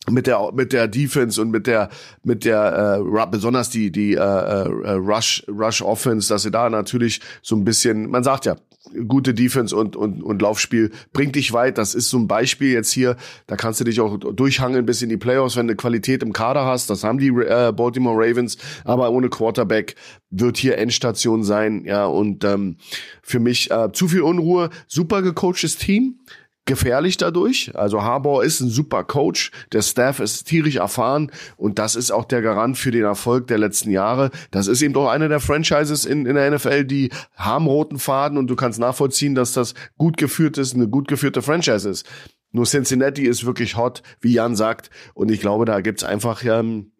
mit der mit der Defense und mit der mit der äh, besonders die die äh, äh, Rush Rush Offense, dass sie da natürlich so ein bisschen, man sagt ja, gute Defense und, und, und Laufspiel bringt dich weit. Das ist so ein Beispiel jetzt hier. Da kannst du dich auch durchhangeln bis in die Playoffs, wenn du Qualität im Kader hast. Das haben die äh, Baltimore Ravens, aber ohne Quarterback wird hier Endstation sein. Ja, und ähm, für mich äh, zu viel Unruhe. Super gecoachtes Team gefährlich dadurch. Also Harbour ist ein super Coach, der Staff ist tierisch erfahren und das ist auch der Garant für den Erfolg der letzten Jahre. Das ist eben doch eine der Franchises in, in der NFL, die haben roten Faden und du kannst nachvollziehen, dass das gut geführt ist, eine gut geführte Franchise ist. Nur Cincinnati ist wirklich hot, wie Jan sagt und ich glaube, da gibt's einfach ähm,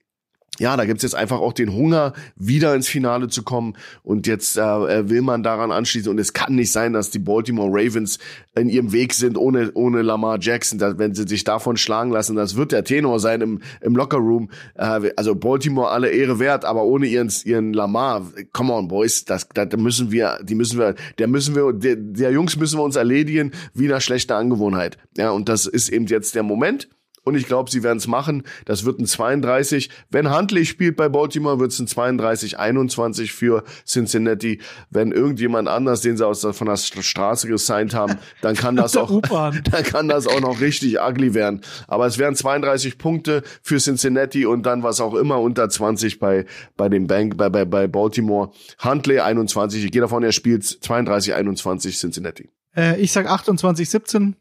ja, da gibt's jetzt einfach auch den Hunger, wieder ins Finale zu kommen. Und jetzt äh, will man daran anschließen. Und es kann nicht sein, dass die Baltimore Ravens in ihrem Weg sind ohne, ohne Lamar Jackson. Dass, wenn sie sich davon schlagen lassen, das wird der Tenor sein im, im Lockerroom. Äh, also Baltimore alle Ehre wert, aber ohne ihren, ihren Lamar, come on, Boys, das, das müssen wir, die müssen wir, der müssen wir, der, der Jungs müssen wir uns erledigen wie eine schlechte Angewohnheit. Ja, und das ist eben jetzt der Moment. Und ich glaube, sie werden es machen. Das wird ein 32. Wenn Huntley spielt bei Baltimore, wird es ein 32, 21 für Cincinnati. Wenn irgendjemand anders, den sie aus der, von der Straße gesigned haben, dann kann das (laughs) auch, (laughs) dann kann das auch noch richtig ugly werden. Aber es wären 32 Punkte für Cincinnati und dann was auch immer unter 20 bei, bei dem Bank, bei, bei, bei Baltimore. Huntley 21. Ich gehe davon, er spielt 32, 21 Cincinnati. Äh, ich sag 28, 17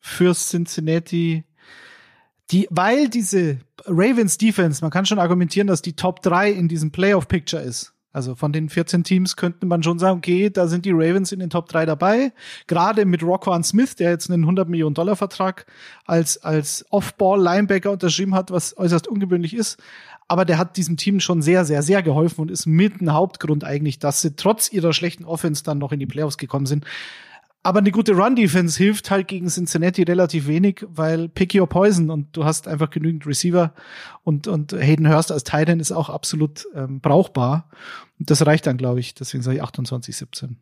für Cincinnati die, weil diese Ravens Defense, man kann schon argumentieren, dass die Top 3 in diesem Playoff Picture ist. Also von den 14 Teams könnte man schon sagen, okay, da sind die Ravens in den Top 3 dabei. Gerade mit Roquan Smith, der jetzt einen 100 Millionen Dollar Vertrag als, als Off-Ball-Linebacker unterschrieben hat, was äußerst ungewöhnlich ist. Aber der hat diesem Team schon sehr, sehr, sehr geholfen und ist mit ein Hauptgrund eigentlich, dass sie trotz ihrer schlechten Offense dann noch in die Playoffs gekommen sind. Aber eine gute Run-Defense hilft halt gegen Cincinnati relativ wenig, weil pick your poison und du hast einfach genügend Receiver und, und Hayden Hurst als Titan ist auch absolut ähm, brauchbar. Und das reicht dann, glaube ich. Deswegen sage ich 28, 17.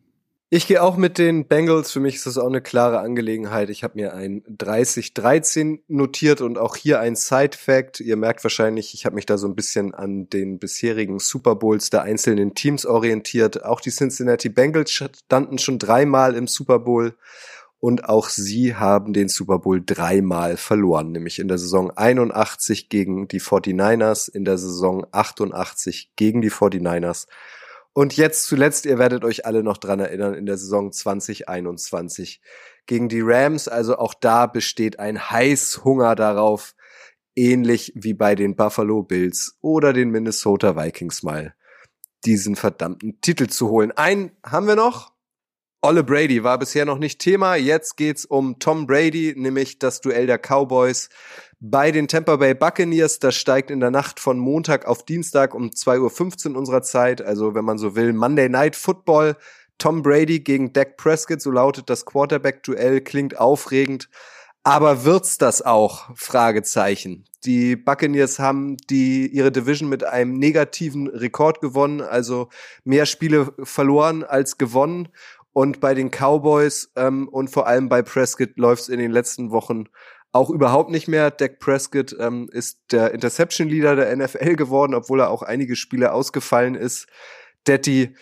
Ich gehe auch mit den Bengals. Für mich ist das auch eine klare Angelegenheit. Ich habe mir ein 30-13 notiert und auch hier ein Side-Fact. Ihr merkt wahrscheinlich, ich habe mich da so ein bisschen an den bisherigen Super Bowls der einzelnen Teams orientiert. Auch die Cincinnati Bengals standen schon dreimal im Super Bowl und auch sie haben den Super Bowl dreimal verloren, nämlich in der Saison 81 gegen die 49ers, in der Saison 88 gegen die 49ers und jetzt zuletzt, ihr werdet euch alle noch dran erinnern, in der Saison 2021 gegen die Rams. Also auch da besteht ein Heißhunger darauf, ähnlich wie bei den Buffalo Bills oder den Minnesota Vikings mal, diesen verdammten Titel zu holen. Einen haben wir noch. Olle Brady war bisher noch nicht Thema. Jetzt geht's um Tom Brady, nämlich das Duell der Cowboys bei den Tampa Bay Buccaneers. Das steigt in der Nacht von Montag auf Dienstag um 2.15 Uhr unserer Zeit. Also wenn man so will, Monday Night Football. Tom Brady gegen Dak Prescott, so lautet das Quarterback-Duell, klingt aufregend. Aber wird's das auch? Fragezeichen. Die Buccaneers haben die, ihre Division mit einem negativen Rekord gewonnen, also mehr Spiele verloren als gewonnen. Und bei den Cowboys ähm, und vor allem bei Prescott läuft's in den letzten Wochen auch überhaupt nicht mehr. Dak Prescott ähm, ist der Interception Leader der NFL geworden, obwohl er auch einige Spiele ausgefallen ist. Detti,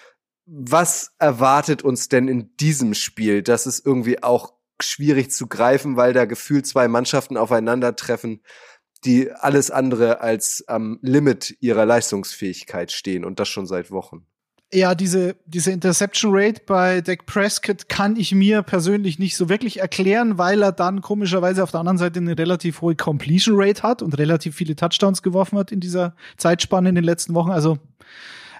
was erwartet uns denn in diesem Spiel, das es irgendwie auch schwierig zu greifen, weil da gefühlt zwei Mannschaften aufeinandertreffen, die alles andere als am Limit ihrer Leistungsfähigkeit stehen und das schon seit Wochen. Ja, diese, diese Interception Rate bei Dak Prescott kann ich mir persönlich nicht so wirklich erklären, weil er dann komischerweise auf der anderen Seite eine relativ hohe Completion Rate hat und relativ viele Touchdowns geworfen hat in dieser Zeitspanne in den letzten Wochen. Also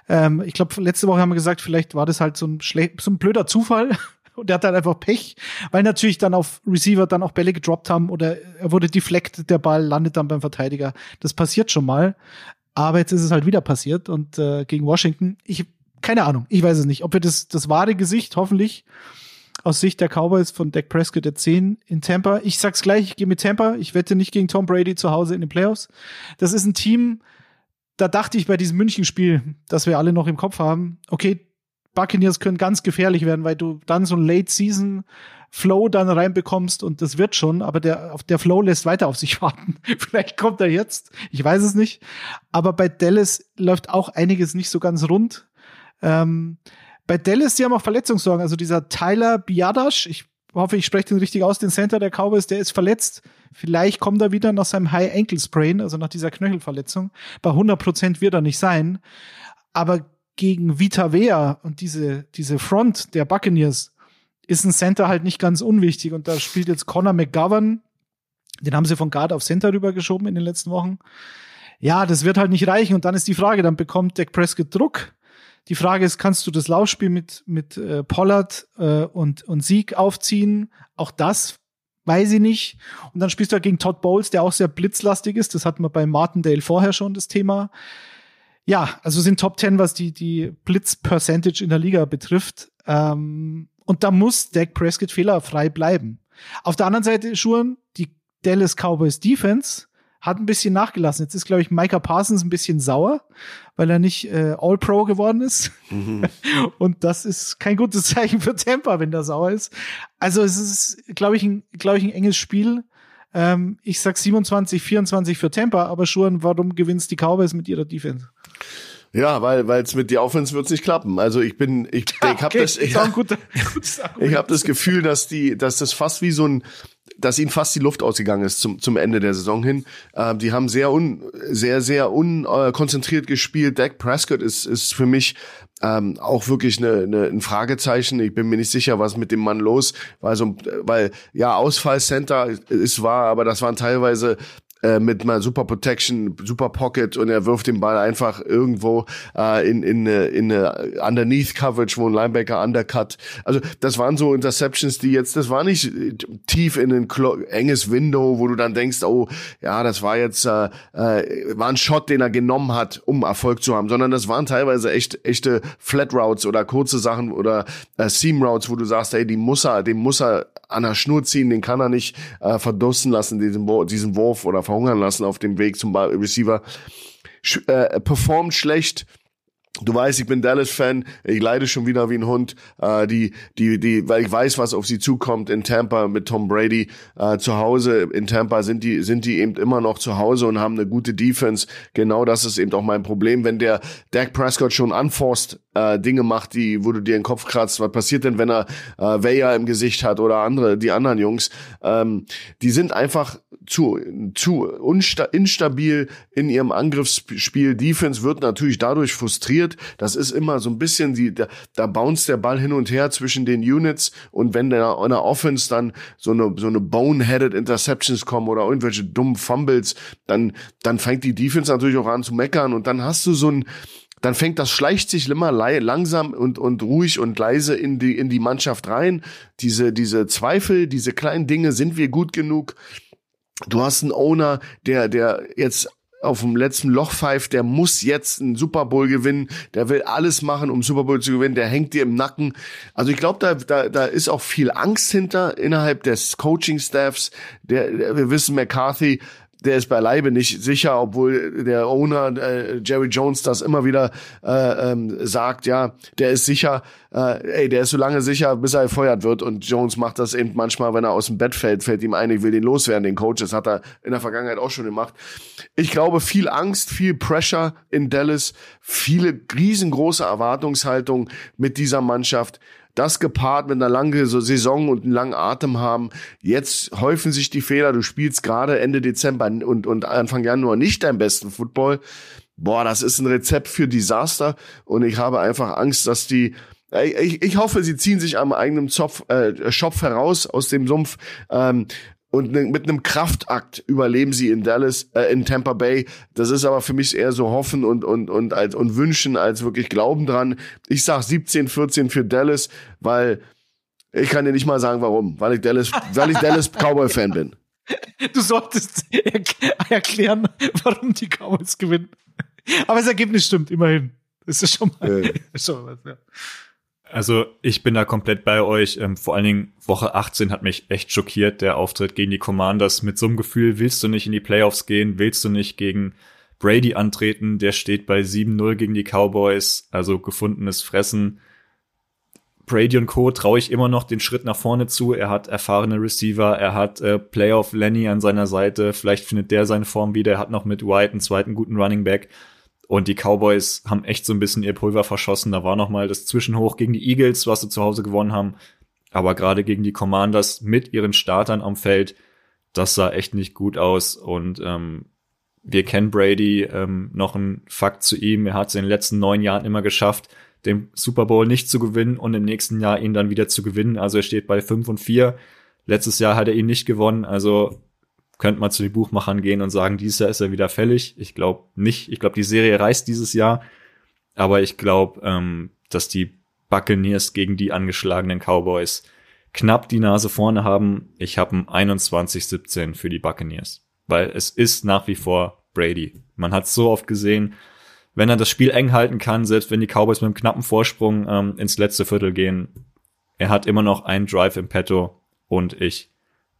ähm, ich glaube, letzte Woche haben wir gesagt, vielleicht war das halt so ein, so ein blöder Zufall. (laughs) Und er hat halt einfach Pech, weil natürlich dann auf Receiver dann auch Bälle gedroppt haben oder er wurde deflected, der Ball landet dann beim Verteidiger. Das passiert schon mal. Aber jetzt ist es halt wieder passiert und äh, gegen Washington. Ich keine Ahnung, ich weiß es nicht. Ob wir das, das wahre Gesicht hoffentlich aus Sicht der Cowboys von Dak Prescott erzählen in Tampa. Ich sag's gleich, ich gehe mit Tampa. Ich wette nicht gegen Tom Brady zu Hause in den Playoffs. Das ist ein Team, da dachte ich bei diesem Münchenspiel, das wir alle noch im Kopf haben, okay, Buccaneers können ganz gefährlich werden, weil du dann so ein Late Season Flow dann reinbekommst und das wird schon, aber der, der Flow lässt weiter auf sich (laughs) warten. Vielleicht kommt er jetzt, ich weiß es nicht. Aber bei Dallas läuft auch einiges nicht so ganz rund. Ähm, bei Dallas, die haben auch Verletzungssorgen. Also dieser Tyler Biadasch, ich hoffe, ich spreche den richtig aus, den Center der Cowboys, der ist verletzt. Vielleicht kommt er wieder nach seinem High Ankle Sprain, also nach dieser Knöchelverletzung. Bei 100 Prozent wird er nicht sein. Aber gegen Vita Vea und diese, diese Front der Buccaneers ist ein Center halt nicht ganz unwichtig. Und da spielt jetzt Connor McGovern. Den haben sie von Guard auf Center rübergeschoben in den letzten Wochen. Ja, das wird halt nicht reichen. Und dann ist die Frage, dann bekommt Dak Prescott Druck die Frage ist, kannst du das Laufspiel mit, mit äh, Pollard äh, und, und Sieg aufziehen? Auch das weiß ich nicht. Und dann spielst du halt gegen Todd Bowles, der auch sehr blitzlastig ist. Das hatten wir bei Martindale vorher schon, das Thema. Ja, also sind Top 10, was die, die Blitz-Percentage in der Liga betrifft. Ähm, und da muss Dak Prescott fehlerfrei bleiben. Auf der anderen Seite, Schuhen, die Dallas Cowboys Defense hat ein bisschen nachgelassen. Jetzt ist, glaube ich, Micah Parsons ein bisschen sauer, weil er nicht äh, All-Pro geworden ist. Mhm. (laughs) Und das ist kein gutes Zeichen für Tampa, wenn der sauer ist. Also es ist, glaube ich, ein, glaube ich, ein enges Spiel. Ähm, ich sag 27, 24 für Tampa, aber schon, warum gewinnst die Cowboys mit ihrer Defense? Ja, weil weil es mit der Offense wird's nicht klappen. Also ich bin ich (laughs) ich habe das (laughs) ich, ich habe das Gefühl, dass die dass das fast wie so ein dass ihnen fast die Luft ausgegangen ist zum, zum Ende der Saison hin. Äh, die haben sehr un, sehr, sehr unkonzentriert gespielt. Dak Prescott ist, ist für mich ähm, auch wirklich eine, eine, ein Fragezeichen. Ich bin mir nicht sicher, was mit dem Mann los war. So, weil ja, Ausfallcenter ist wahr, aber das waren teilweise äh, mit mal Super Protection, Super Pocket und er wirft den Ball einfach irgendwo äh, in in in eine Underneath Coverage, wo ein Linebacker undercut. Also das waren so Interceptions, die jetzt, das war nicht äh, tief in ein enges Window, wo du dann denkst, oh ja, das war jetzt äh, äh, war ein Shot, den er genommen hat, um Erfolg zu haben, sondern das waren teilweise echt echte Flat Routes oder kurze Sachen oder äh, Seam Routes, wo du sagst, hey, die muss er, den muss er an der Schnur ziehen, den kann er nicht äh, verdursten lassen, diesen, diesen Wurf oder verhungern lassen auf dem Weg zum Receiver. Äh, performt schlecht, Du weißt, ich bin Dallas-Fan, ich leide schon wieder wie ein Hund, äh, die, die, die, weil ich weiß, was auf sie zukommt in Tampa mit Tom Brady äh, zu Hause. In Tampa sind die, sind die eben immer noch zu Hause und haben eine gute Defense. Genau das ist eben auch mein Problem. Wenn der Dak Prescott schon anforst, äh, Dinge macht, die, wo du dir den Kopf kratzt, was passiert denn, wenn er äh, Weyer im Gesicht hat oder andere, die anderen Jungs, ähm, die sind einfach zu, zu instabil in ihrem Angriffsspiel. Defense wird natürlich dadurch frustriert. Das ist immer so ein bisschen die, da, da bounce der Ball hin und her zwischen den Units und wenn der in der Offense dann so eine, so eine boneheaded Interceptions kommen oder irgendwelche dummen Fumbles, dann, dann fängt die Defense natürlich auch an zu meckern und dann hast du so ein, dann fängt das schleicht sich immer langsam und und ruhig und leise in die in die Mannschaft rein. Diese diese Zweifel, diese kleinen Dinge, sind wir gut genug? Du hast einen Owner, der, der jetzt auf dem letzten Loch pfeift, der muss jetzt einen Super Bowl gewinnen, der will alles machen, um Super Bowl zu gewinnen, der hängt dir im Nacken. Also ich glaube, da, da, da ist auch viel Angst hinter innerhalb des Coaching-Staffs. Der, der, wir wissen, McCarthy der ist beileibe nicht sicher, obwohl der Owner äh, Jerry Jones das immer wieder äh, ähm, sagt, ja, der ist sicher, äh, ey, der ist so lange sicher, bis er gefeuert wird und Jones macht das eben manchmal, wenn er aus dem Bett fällt, fällt ihm ein, ich will den loswerden, den Coach, das hat er in der Vergangenheit auch schon gemacht. Ich glaube, viel Angst, viel Pressure in Dallas, viele riesengroße Erwartungshaltung mit dieser Mannschaft das gepaart mit einer langen Saison und einem langen Atem haben. Jetzt häufen sich die Fehler. Du spielst gerade Ende Dezember und, und Anfang Januar nicht deinen besten Football. Boah, das ist ein Rezept für Desaster und ich habe einfach Angst, dass die ich, ich hoffe, sie ziehen sich am eigenen Zopf, äh, Schopf heraus aus dem Sumpf. Ähm, und ne, mit einem Kraftakt überleben sie in Dallas, äh, in Tampa Bay. Das ist aber für mich eher so hoffen und und und als und wünschen als wirklich Glauben dran. Ich sag 17, 14 für Dallas, weil ich kann dir nicht mal sagen, warum, weil ich Dallas, weil ich Dallas (laughs) Cowboy Fan bin. Du solltest er erklären, warum die Cowboys gewinnen. Aber das Ergebnis stimmt immerhin. Das ist schon mal, äh. (laughs) schon mal was, ja. Also ich bin da komplett bei euch. Ähm, vor allen Dingen Woche 18 hat mich echt schockiert, der Auftritt gegen die Commanders. Mit so einem Gefühl willst du nicht in die Playoffs gehen, willst du nicht gegen Brady antreten. Der steht bei 7-0 gegen die Cowboys, also gefundenes Fressen. Brady und Co. traue ich immer noch den Schritt nach vorne zu. Er hat erfahrene Receiver, er hat äh, Playoff Lenny an seiner Seite. Vielleicht findet der seine Form wieder. Er hat noch mit White einen zweiten guten Running Back. Und die Cowboys haben echt so ein bisschen ihr Pulver verschossen. Da war noch mal das Zwischenhoch gegen die Eagles, was sie zu Hause gewonnen haben. Aber gerade gegen die Commanders mit ihren Startern am Feld, das sah echt nicht gut aus. Und ähm, wir kennen Brady, ähm, noch ein Fakt zu ihm. Er hat es in den letzten neun Jahren immer geschafft, den Super Bowl nicht zu gewinnen und im nächsten Jahr ihn dann wieder zu gewinnen. Also er steht bei fünf und vier. Letztes Jahr hat er ihn nicht gewonnen. Also könnte man zu den Buchmachern gehen und sagen, dieses Jahr ist er wieder fällig. Ich glaube nicht. Ich glaube, die Serie reißt dieses Jahr. Aber ich glaube, ähm, dass die Buccaneers gegen die angeschlagenen Cowboys knapp die Nase vorne haben. Ich habe ein 21-17 für die Buccaneers. Weil es ist nach wie vor Brady. Man hat so oft gesehen, wenn er das Spiel eng halten kann, selbst wenn die Cowboys mit einem knappen Vorsprung ähm, ins letzte Viertel gehen, er hat immer noch einen Drive im Petto und ich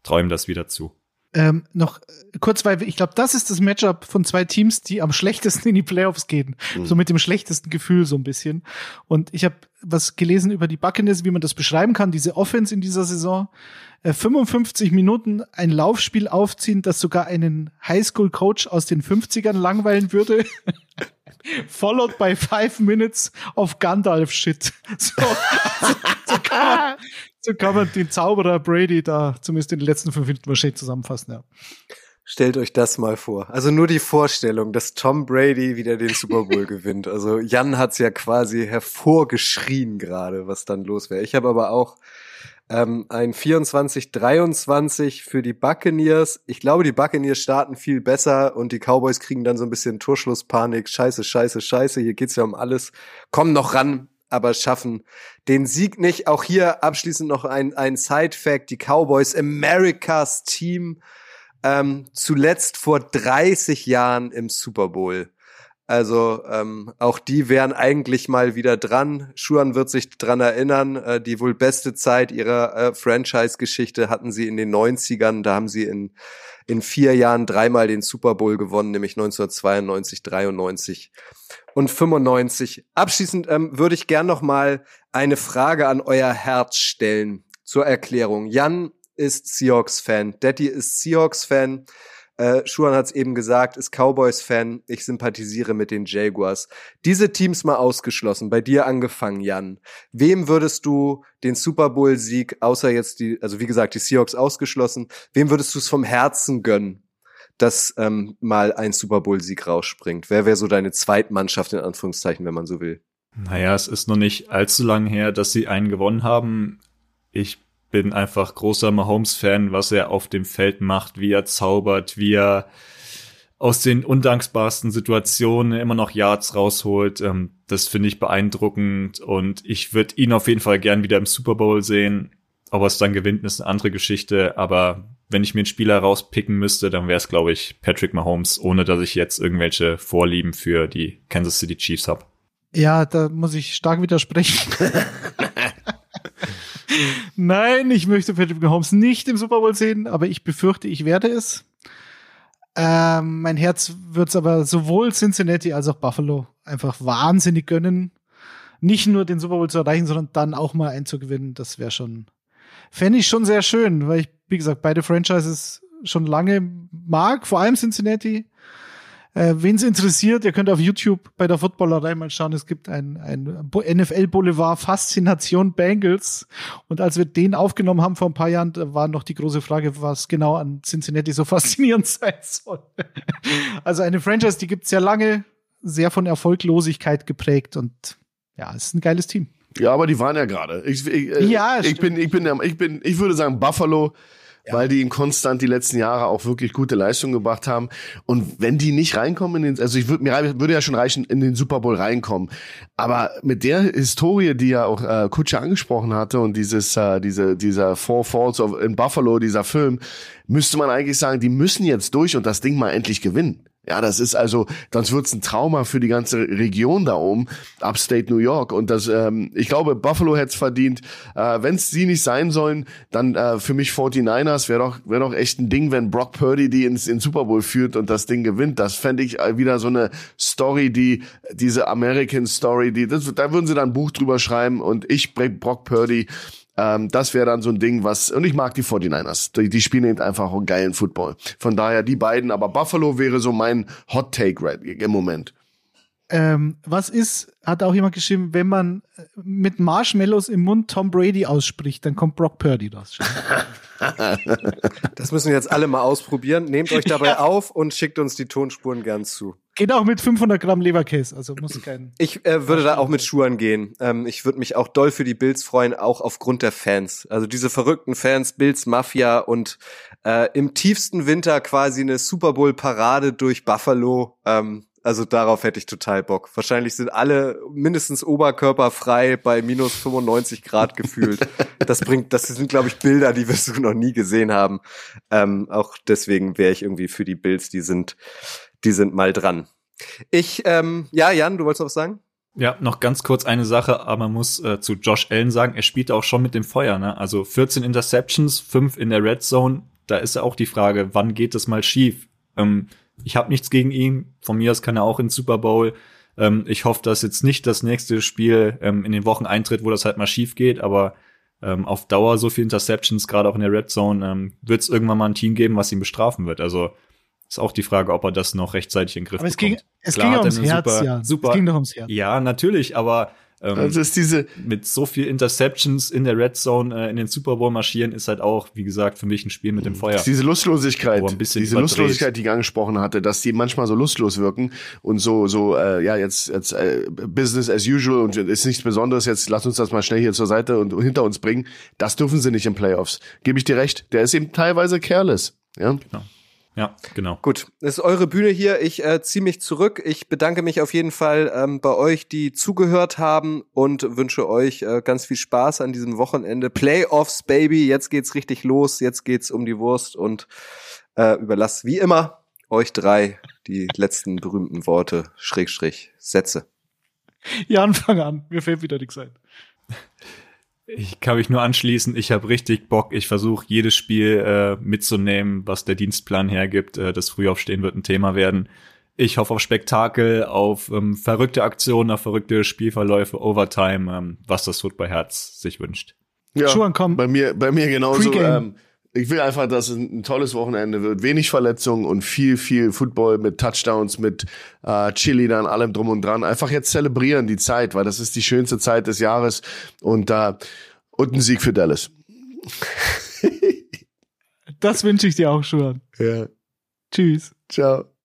träume das wieder zu. Ähm, noch äh, kurz, weil ich glaube, das ist das Matchup von zwei Teams, die am schlechtesten in die Playoffs gehen. Mhm. So mit dem schlechtesten Gefühl so ein bisschen. Und ich habe was gelesen über die Buccaneers, wie man das beschreiben kann, diese Offense in dieser Saison. Äh, 55 Minuten ein Laufspiel aufziehen, das sogar einen Highschool-Coach aus den 50ern langweilen würde. (laughs) Followed by five minutes of Gandalf-Shit. (laughs) So, also, so, kann man, so kann man den Zauberer Brady da zumindest in den letzten fünf Minuten wahrscheinlich zusammenfassen, ja. Stellt euch das mal vor. Also nur die Vorstellung, dass Tom Brady wieder den Super Bowl (laughs) gewinnt. Also Jan hat's ja quasi hervorgeschrien gerade, was dann los wäre. Ich habe aber auch ähm, ein 24-23 für die Buccaneers. Ich glaube, die Buccaneers starten viel besser und die Cowboys kriegen dann so ein bisschen Torschlusspanik. Scheiße, scheiße, scheiße. Hier geht's ja um alles. Kommen noch ran, aber schaffen den Sieg nicht. Auch hier abschließend noch ein, ein Side-Fact. Die Cowboys, Americas Team, ähm, zuletzt vor 30 Jahren im Super Bowl. Also ähm, auch die wären eigentlich mal wieder dran. Schuan wird sich dran erinnern. Äh, die wohl beste Zeit ihrer äh, Franchise-Geschichte hatten sie in den 90ern. Da haben sie in, in vier Jahren dreimal den Super Bowl gewonnen, nämlich 1992, 93 und 95. Abschließend ähm, würde ich gern noch mal eine Frage an euer Herz stellen zur Erklärung. Jan ist Seahawks-Fan. Daddy ist Seahawks-Fan. Äh, Schuhan hat es eben gesagt, ist Cowboys-Fan. Ich sympathisiere mit den Jaguars. Diese Teams mal ausgeschlossen, bei dir angefangen, Jan. Wem würdest du den Super Bowl-Sieg, außer jetzt die, also wie gesagt, die Seahawks ausgeschlossen, wem würdest du es vom Herzen gönnen? dass ähm, mal ein Super Bowl-Sieg rausspringt? Wer wäre so deine Zweitmannschaft in Anführungszeichen, wenn man so will? Naja, es ist noch nicht allzu lang her, dass sie einen gewonnen haben. Ich bin einfach großer Mahomes-Fan, was er auf dem Feld macht, wie er zaubert, wie er aus den undankbarsten Situationen immer noch Yards rausholt. Ähm, das finde ich beeindruckend und ich würde ihn auf jeden Fall gern wieder im Super Bowl sehen. Ob er es dann gewinnt, ist eine andere Geschichte, aber wenn ich mir einen Spieler rauspicken müsste, dann wäre es, glaube ich, Patrick Mahomes, ohne dass ich jetzt irgendwelche Vorlieben für die Kansas City Chiefs habe. Ja, da muss ich stark widersprechen. (laughs) Nein, ich möchte Patrick Mahomes nicht im Super Bowl sehen, aber ich befürchte, ich werde es. Ähm, mein Herz wird es aber sowohl Cincinnati als auch Buffalo einfach wahnsinnig gönnen. Nicht nur den Super Bowl zu erreichen, sondern dann auch mal einzugewinnen. Das wäre schon, fände ich schon sehr schön, weil ich, wie gesagt, beide Franchises schon lange mag, vor allem Cincinnati. Äh, Wen es interessiert, ihr könnt auf YouTube bei der Footballerei mal schauen. Es gibt ein, ein NFL Boulevard Faszination Bengals. Und als wir den aufgenommen haben vor ein paar Jahren, da war noch die große Frage, was genau an Cincinnati so (laughs) faszinierend sein soll. also eine Franchise, die gibt's sehr lange, sehr von Erfolglosigkeit geprägt und ja, es ist ein geiles Team. Ja, aber die waren ja gerade. Ich, ich, äh, Ja, ich bin, ich bin, ich bin, ich würde sagen Buffalo, weil die ihn konstant die letzten Jahre auch wirklich gute Leistungen gebracht haben. Und wenn die nicht reinkommen in den, also ich würde mir würde ja schon reichen, in den Super Bowl reinkommen. Aber mit der Historie, die ja auch äh, Kutscher angesprochen hatte und dieses, äh, diese, dieser Four Falls of, in Buffalo, dieser Film, müsste man eigentlich sagen, die müssen jetzt durch und das Ding mal endlich gewinnen. Ja, das ist also, sonst wird's ein Trauma für die ganze Region da oben, Upstate New York. Und das, ähm, ich glaube, Buffalo hätte es verdient. Äh, Wenn es sie nicht sein sollen, dann äh, für mich 49ers wäre doch, wäre doch echt ein Ding, wenn Brock Purdy die ins, ins Super Bowl führt und das Ding gewinnt. Das fände ich äh, wieder so eine Story, die, diese American Story, die, das, da würden sie dann ein Buch drüber schreiben und ich bring Brock Purdy. Ähm, das wäre dann so ein Ding, was, und ich mag die 49ers. Die, die spielen eben einfach auch einen geilen Football. Von daher die beiden, aber Buffalo wäre so mein Hot Take right, im Moment. Ähm, was ist, hat auch jemand geschrieben, wenn man äh, mit Marshmallows im Mund Tom Brady ausspricht, dann kommt Brock Purdy raus. (laughs) (laughs) Das müssen wir jetzt alle mal ausprobieren. Nehmt euch dabei auf und schickt uns die Tonspuren gern zu. Geht auch mit 500 Gramm Leberkäse, also muss kein. Ich äh, würde da auch mit Schuhen gehen. Ähm, ich würde mich auch doll für die Bills freuen, auch aufgrund der Fans. Also diese verrückten Fans, Bills Mafia und äh, im tiefsten Winter quasi eine Super Bowl Parade durch Buffalo. Ähm, also darauf hätte ich total Bock. Wahrscheinlich sind alle mindestens oberkörperfrei bei minus 95 Grad (laughs) gefühlt. Das bringt, das sind glaube ich Bilder, die wir so noch nie gesehen haben. Ähm, auch deswegen wäre ich irgendwie für die Bills. Die sind, die sind mal dran. Ich, ähm, ja, Jan, du wolltest noch was sagen? Ja, noch ganz kurz eine Sache, aber man muss äh, zu Josh Allen sagen, er spielt auch schon mit dem Feuer, ne? Also 14 Interceptions, 5 in der Red Zone, da ist ja auch die Frage, wann geht das mal schief? Ähm, ich habe nichts gegen ihn, von mir aus kann er auch ins Super Bowl. Ähm, ich hoffe, dass jetzt nicht das nächste Spiel ähm, in den Wochen eintritt, wo das halt mal schief geht, aber ähm, auf Dauer so viele Interceptions, gerade auch in der Red Zone, ähm, wird es irgendwann mal ein Team geben, was ihn bestrafen wird. Also ist auch die Frage, ob er das noch rechtzeitig in den Griff Aber es bekommt. ging, es Klar ging ums Herz, super, ja. Super, Es ging doch ums Herz. ja, natürlich, aber ähm, Also ist diese, mit so viel Interceptions in der Red Zone äh, in den Super Bowl marschieren, ist halt auch, wie gesagt, für mich ein Spiel mit dem Feuer. ist diese Lustlosigkeit, diese überdreht. Lustlosigkeit, die ich angesprochen hatte, dass die manchmal so lustlos wirken und so, so, äh, ja, jetzt, jetzt äh, Business as usual und ist nichts Besonderes, jetzt lass uns das mal schnell hier zur Seite und hinter uns bringen. Das dürfen sie nicht in Playoffs. Gebe ich dir recht. Der ist eben teilweise careless. Ja. Ja, genau. Gut, ist eure Bühne hier. Ich äh, ziehe mich zurück. Ich bedanke mich auf jeden Fall ähm, bei euch, die zugehört haben und wünsche euch äh, ganz viel Spaß an diesem Wochenende. Playoffs, Baby. Jetzt geht's richtig los. Jetzt geht's um die Wurst und äh, überlasst wie immer euch drei die letzten berühmten Worte, Schrägstrich, Sätze. Jan, fang an. Mir fällt wieder nichts ein. Ich kann mich nur anschließen. Ich habe richtig Bock. Ich versuche jedes Spiel äh, mitzunehmen, was der Dienstplan hergibt. Äh, das Frühaufstehen wird ein Thema werden. Ich hoffe auf Spektakel, auf ähm, verrückte Aktionen, auf verrückte Spielverläufe, Overtime, ähm, was das Footballherz sich wünscht. Ja, Schuhan, komm. bei mir, bei mir genauso. Pre-Game. Ähm, ich will einfach, dass es ein tolles Wochenende wird. Wenig Verletzungen und viel, viel Football mit Touchdowns, mit äh, Chili dann allem drum und dran. Einfach jetzt zelebrieren die Zeit, weil das ist die schönste Zeit des Jahres und äh, und ein Sieg für Dallas. Das wünsche ich dir auch schon. Ja, Tschüss. ciao.